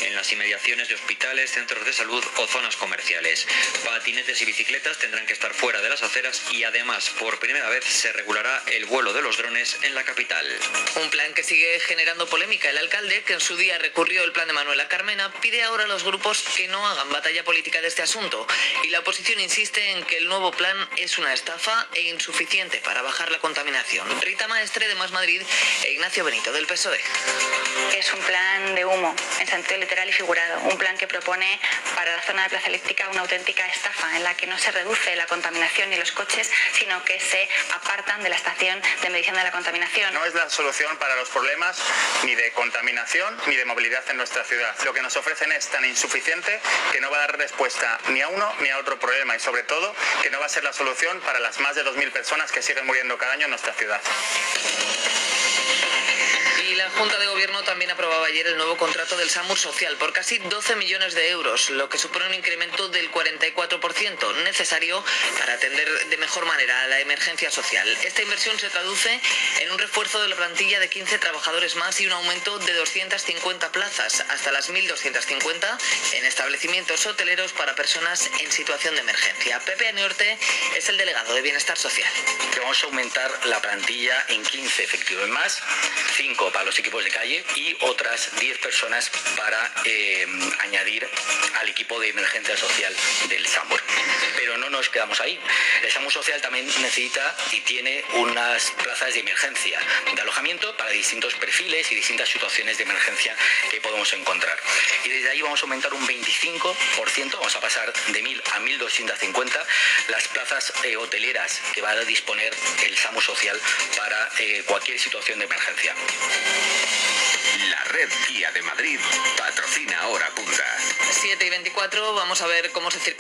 en las inmediaciones de hospitales, centros de salud o zonas comerciales. Patinetes y bicicletas tendrán que estar fuera de las aceras y además, por primera vez, se regulará el vuelo de los drones en la capital. Un plan que sigue generando polémica. El alcalde, que en su día recurrió el plan de Manuela Carmena, pide ahora a los grupos que no hagan batalla política de este asunto. Y la oposición insiste en que el nuevo plan es una estafa e insuficiente para bajar la contaminación. Rita Maestre de Más Madrid e Ignacio Benito del PSOE. Es un plan de humo, en sentido literal y figurado. Un plan que propone para la zona de Plaza Elíptica una auténtica estafa en la que no se reduce la contaminación ni los coches, sino que se apartan de la estación de medición de la contaminación. No es la solución para los problemas ni de contaminación ni de movilidad en nuestra ciudad. Lo que nos ofrecen es tan insuficiente que no va a dar respuesta ni a uno ni a otro problema y sobre todo que no va a ser la solución para las más de 2.000 personas que siguen muriendo cada año en nuestra ciudad. La Junta de Gobierno también aprobaba ayer el nuevo contrato del SAMUR Social por casi 12 millones de euros, lo que supone un incremento del 44% necesario para atender de mejor manera a la emergencia social. Esta inversión se traduce en un refuerzo de la plantilla de 15 trabajadores más y un aumento de 250 plazas, hasta las 1.250 en establecimientos hoteleros para personas en situación de emergencia. Pepe Aniorte es el delegado de Bienestar Social. Vamos a aumentar la plantilla en 15 efectivos más, 5 para los equipos de calle y otras 10 personas para eh, añadir al equipo de emergencia social del SAMUR. Pero no nos quedamos ahí. El SAMUR social también necesita y tiene unas plazas de emergencia, de alojamiento para distintos perfiles y distintas situaciones de emergencia que podemos encontrar. Y desde ahí vamos a aumentar un 25%, vamos a pasar de 1.000 a 1.250 las plazas eh, hoteleras que va a disponer el SAMUR social para eh, cualquier situación de emergencia. La red guía de Madrid patrocina Hora Punta. 7 y 24, vamos a ver cómo se circula.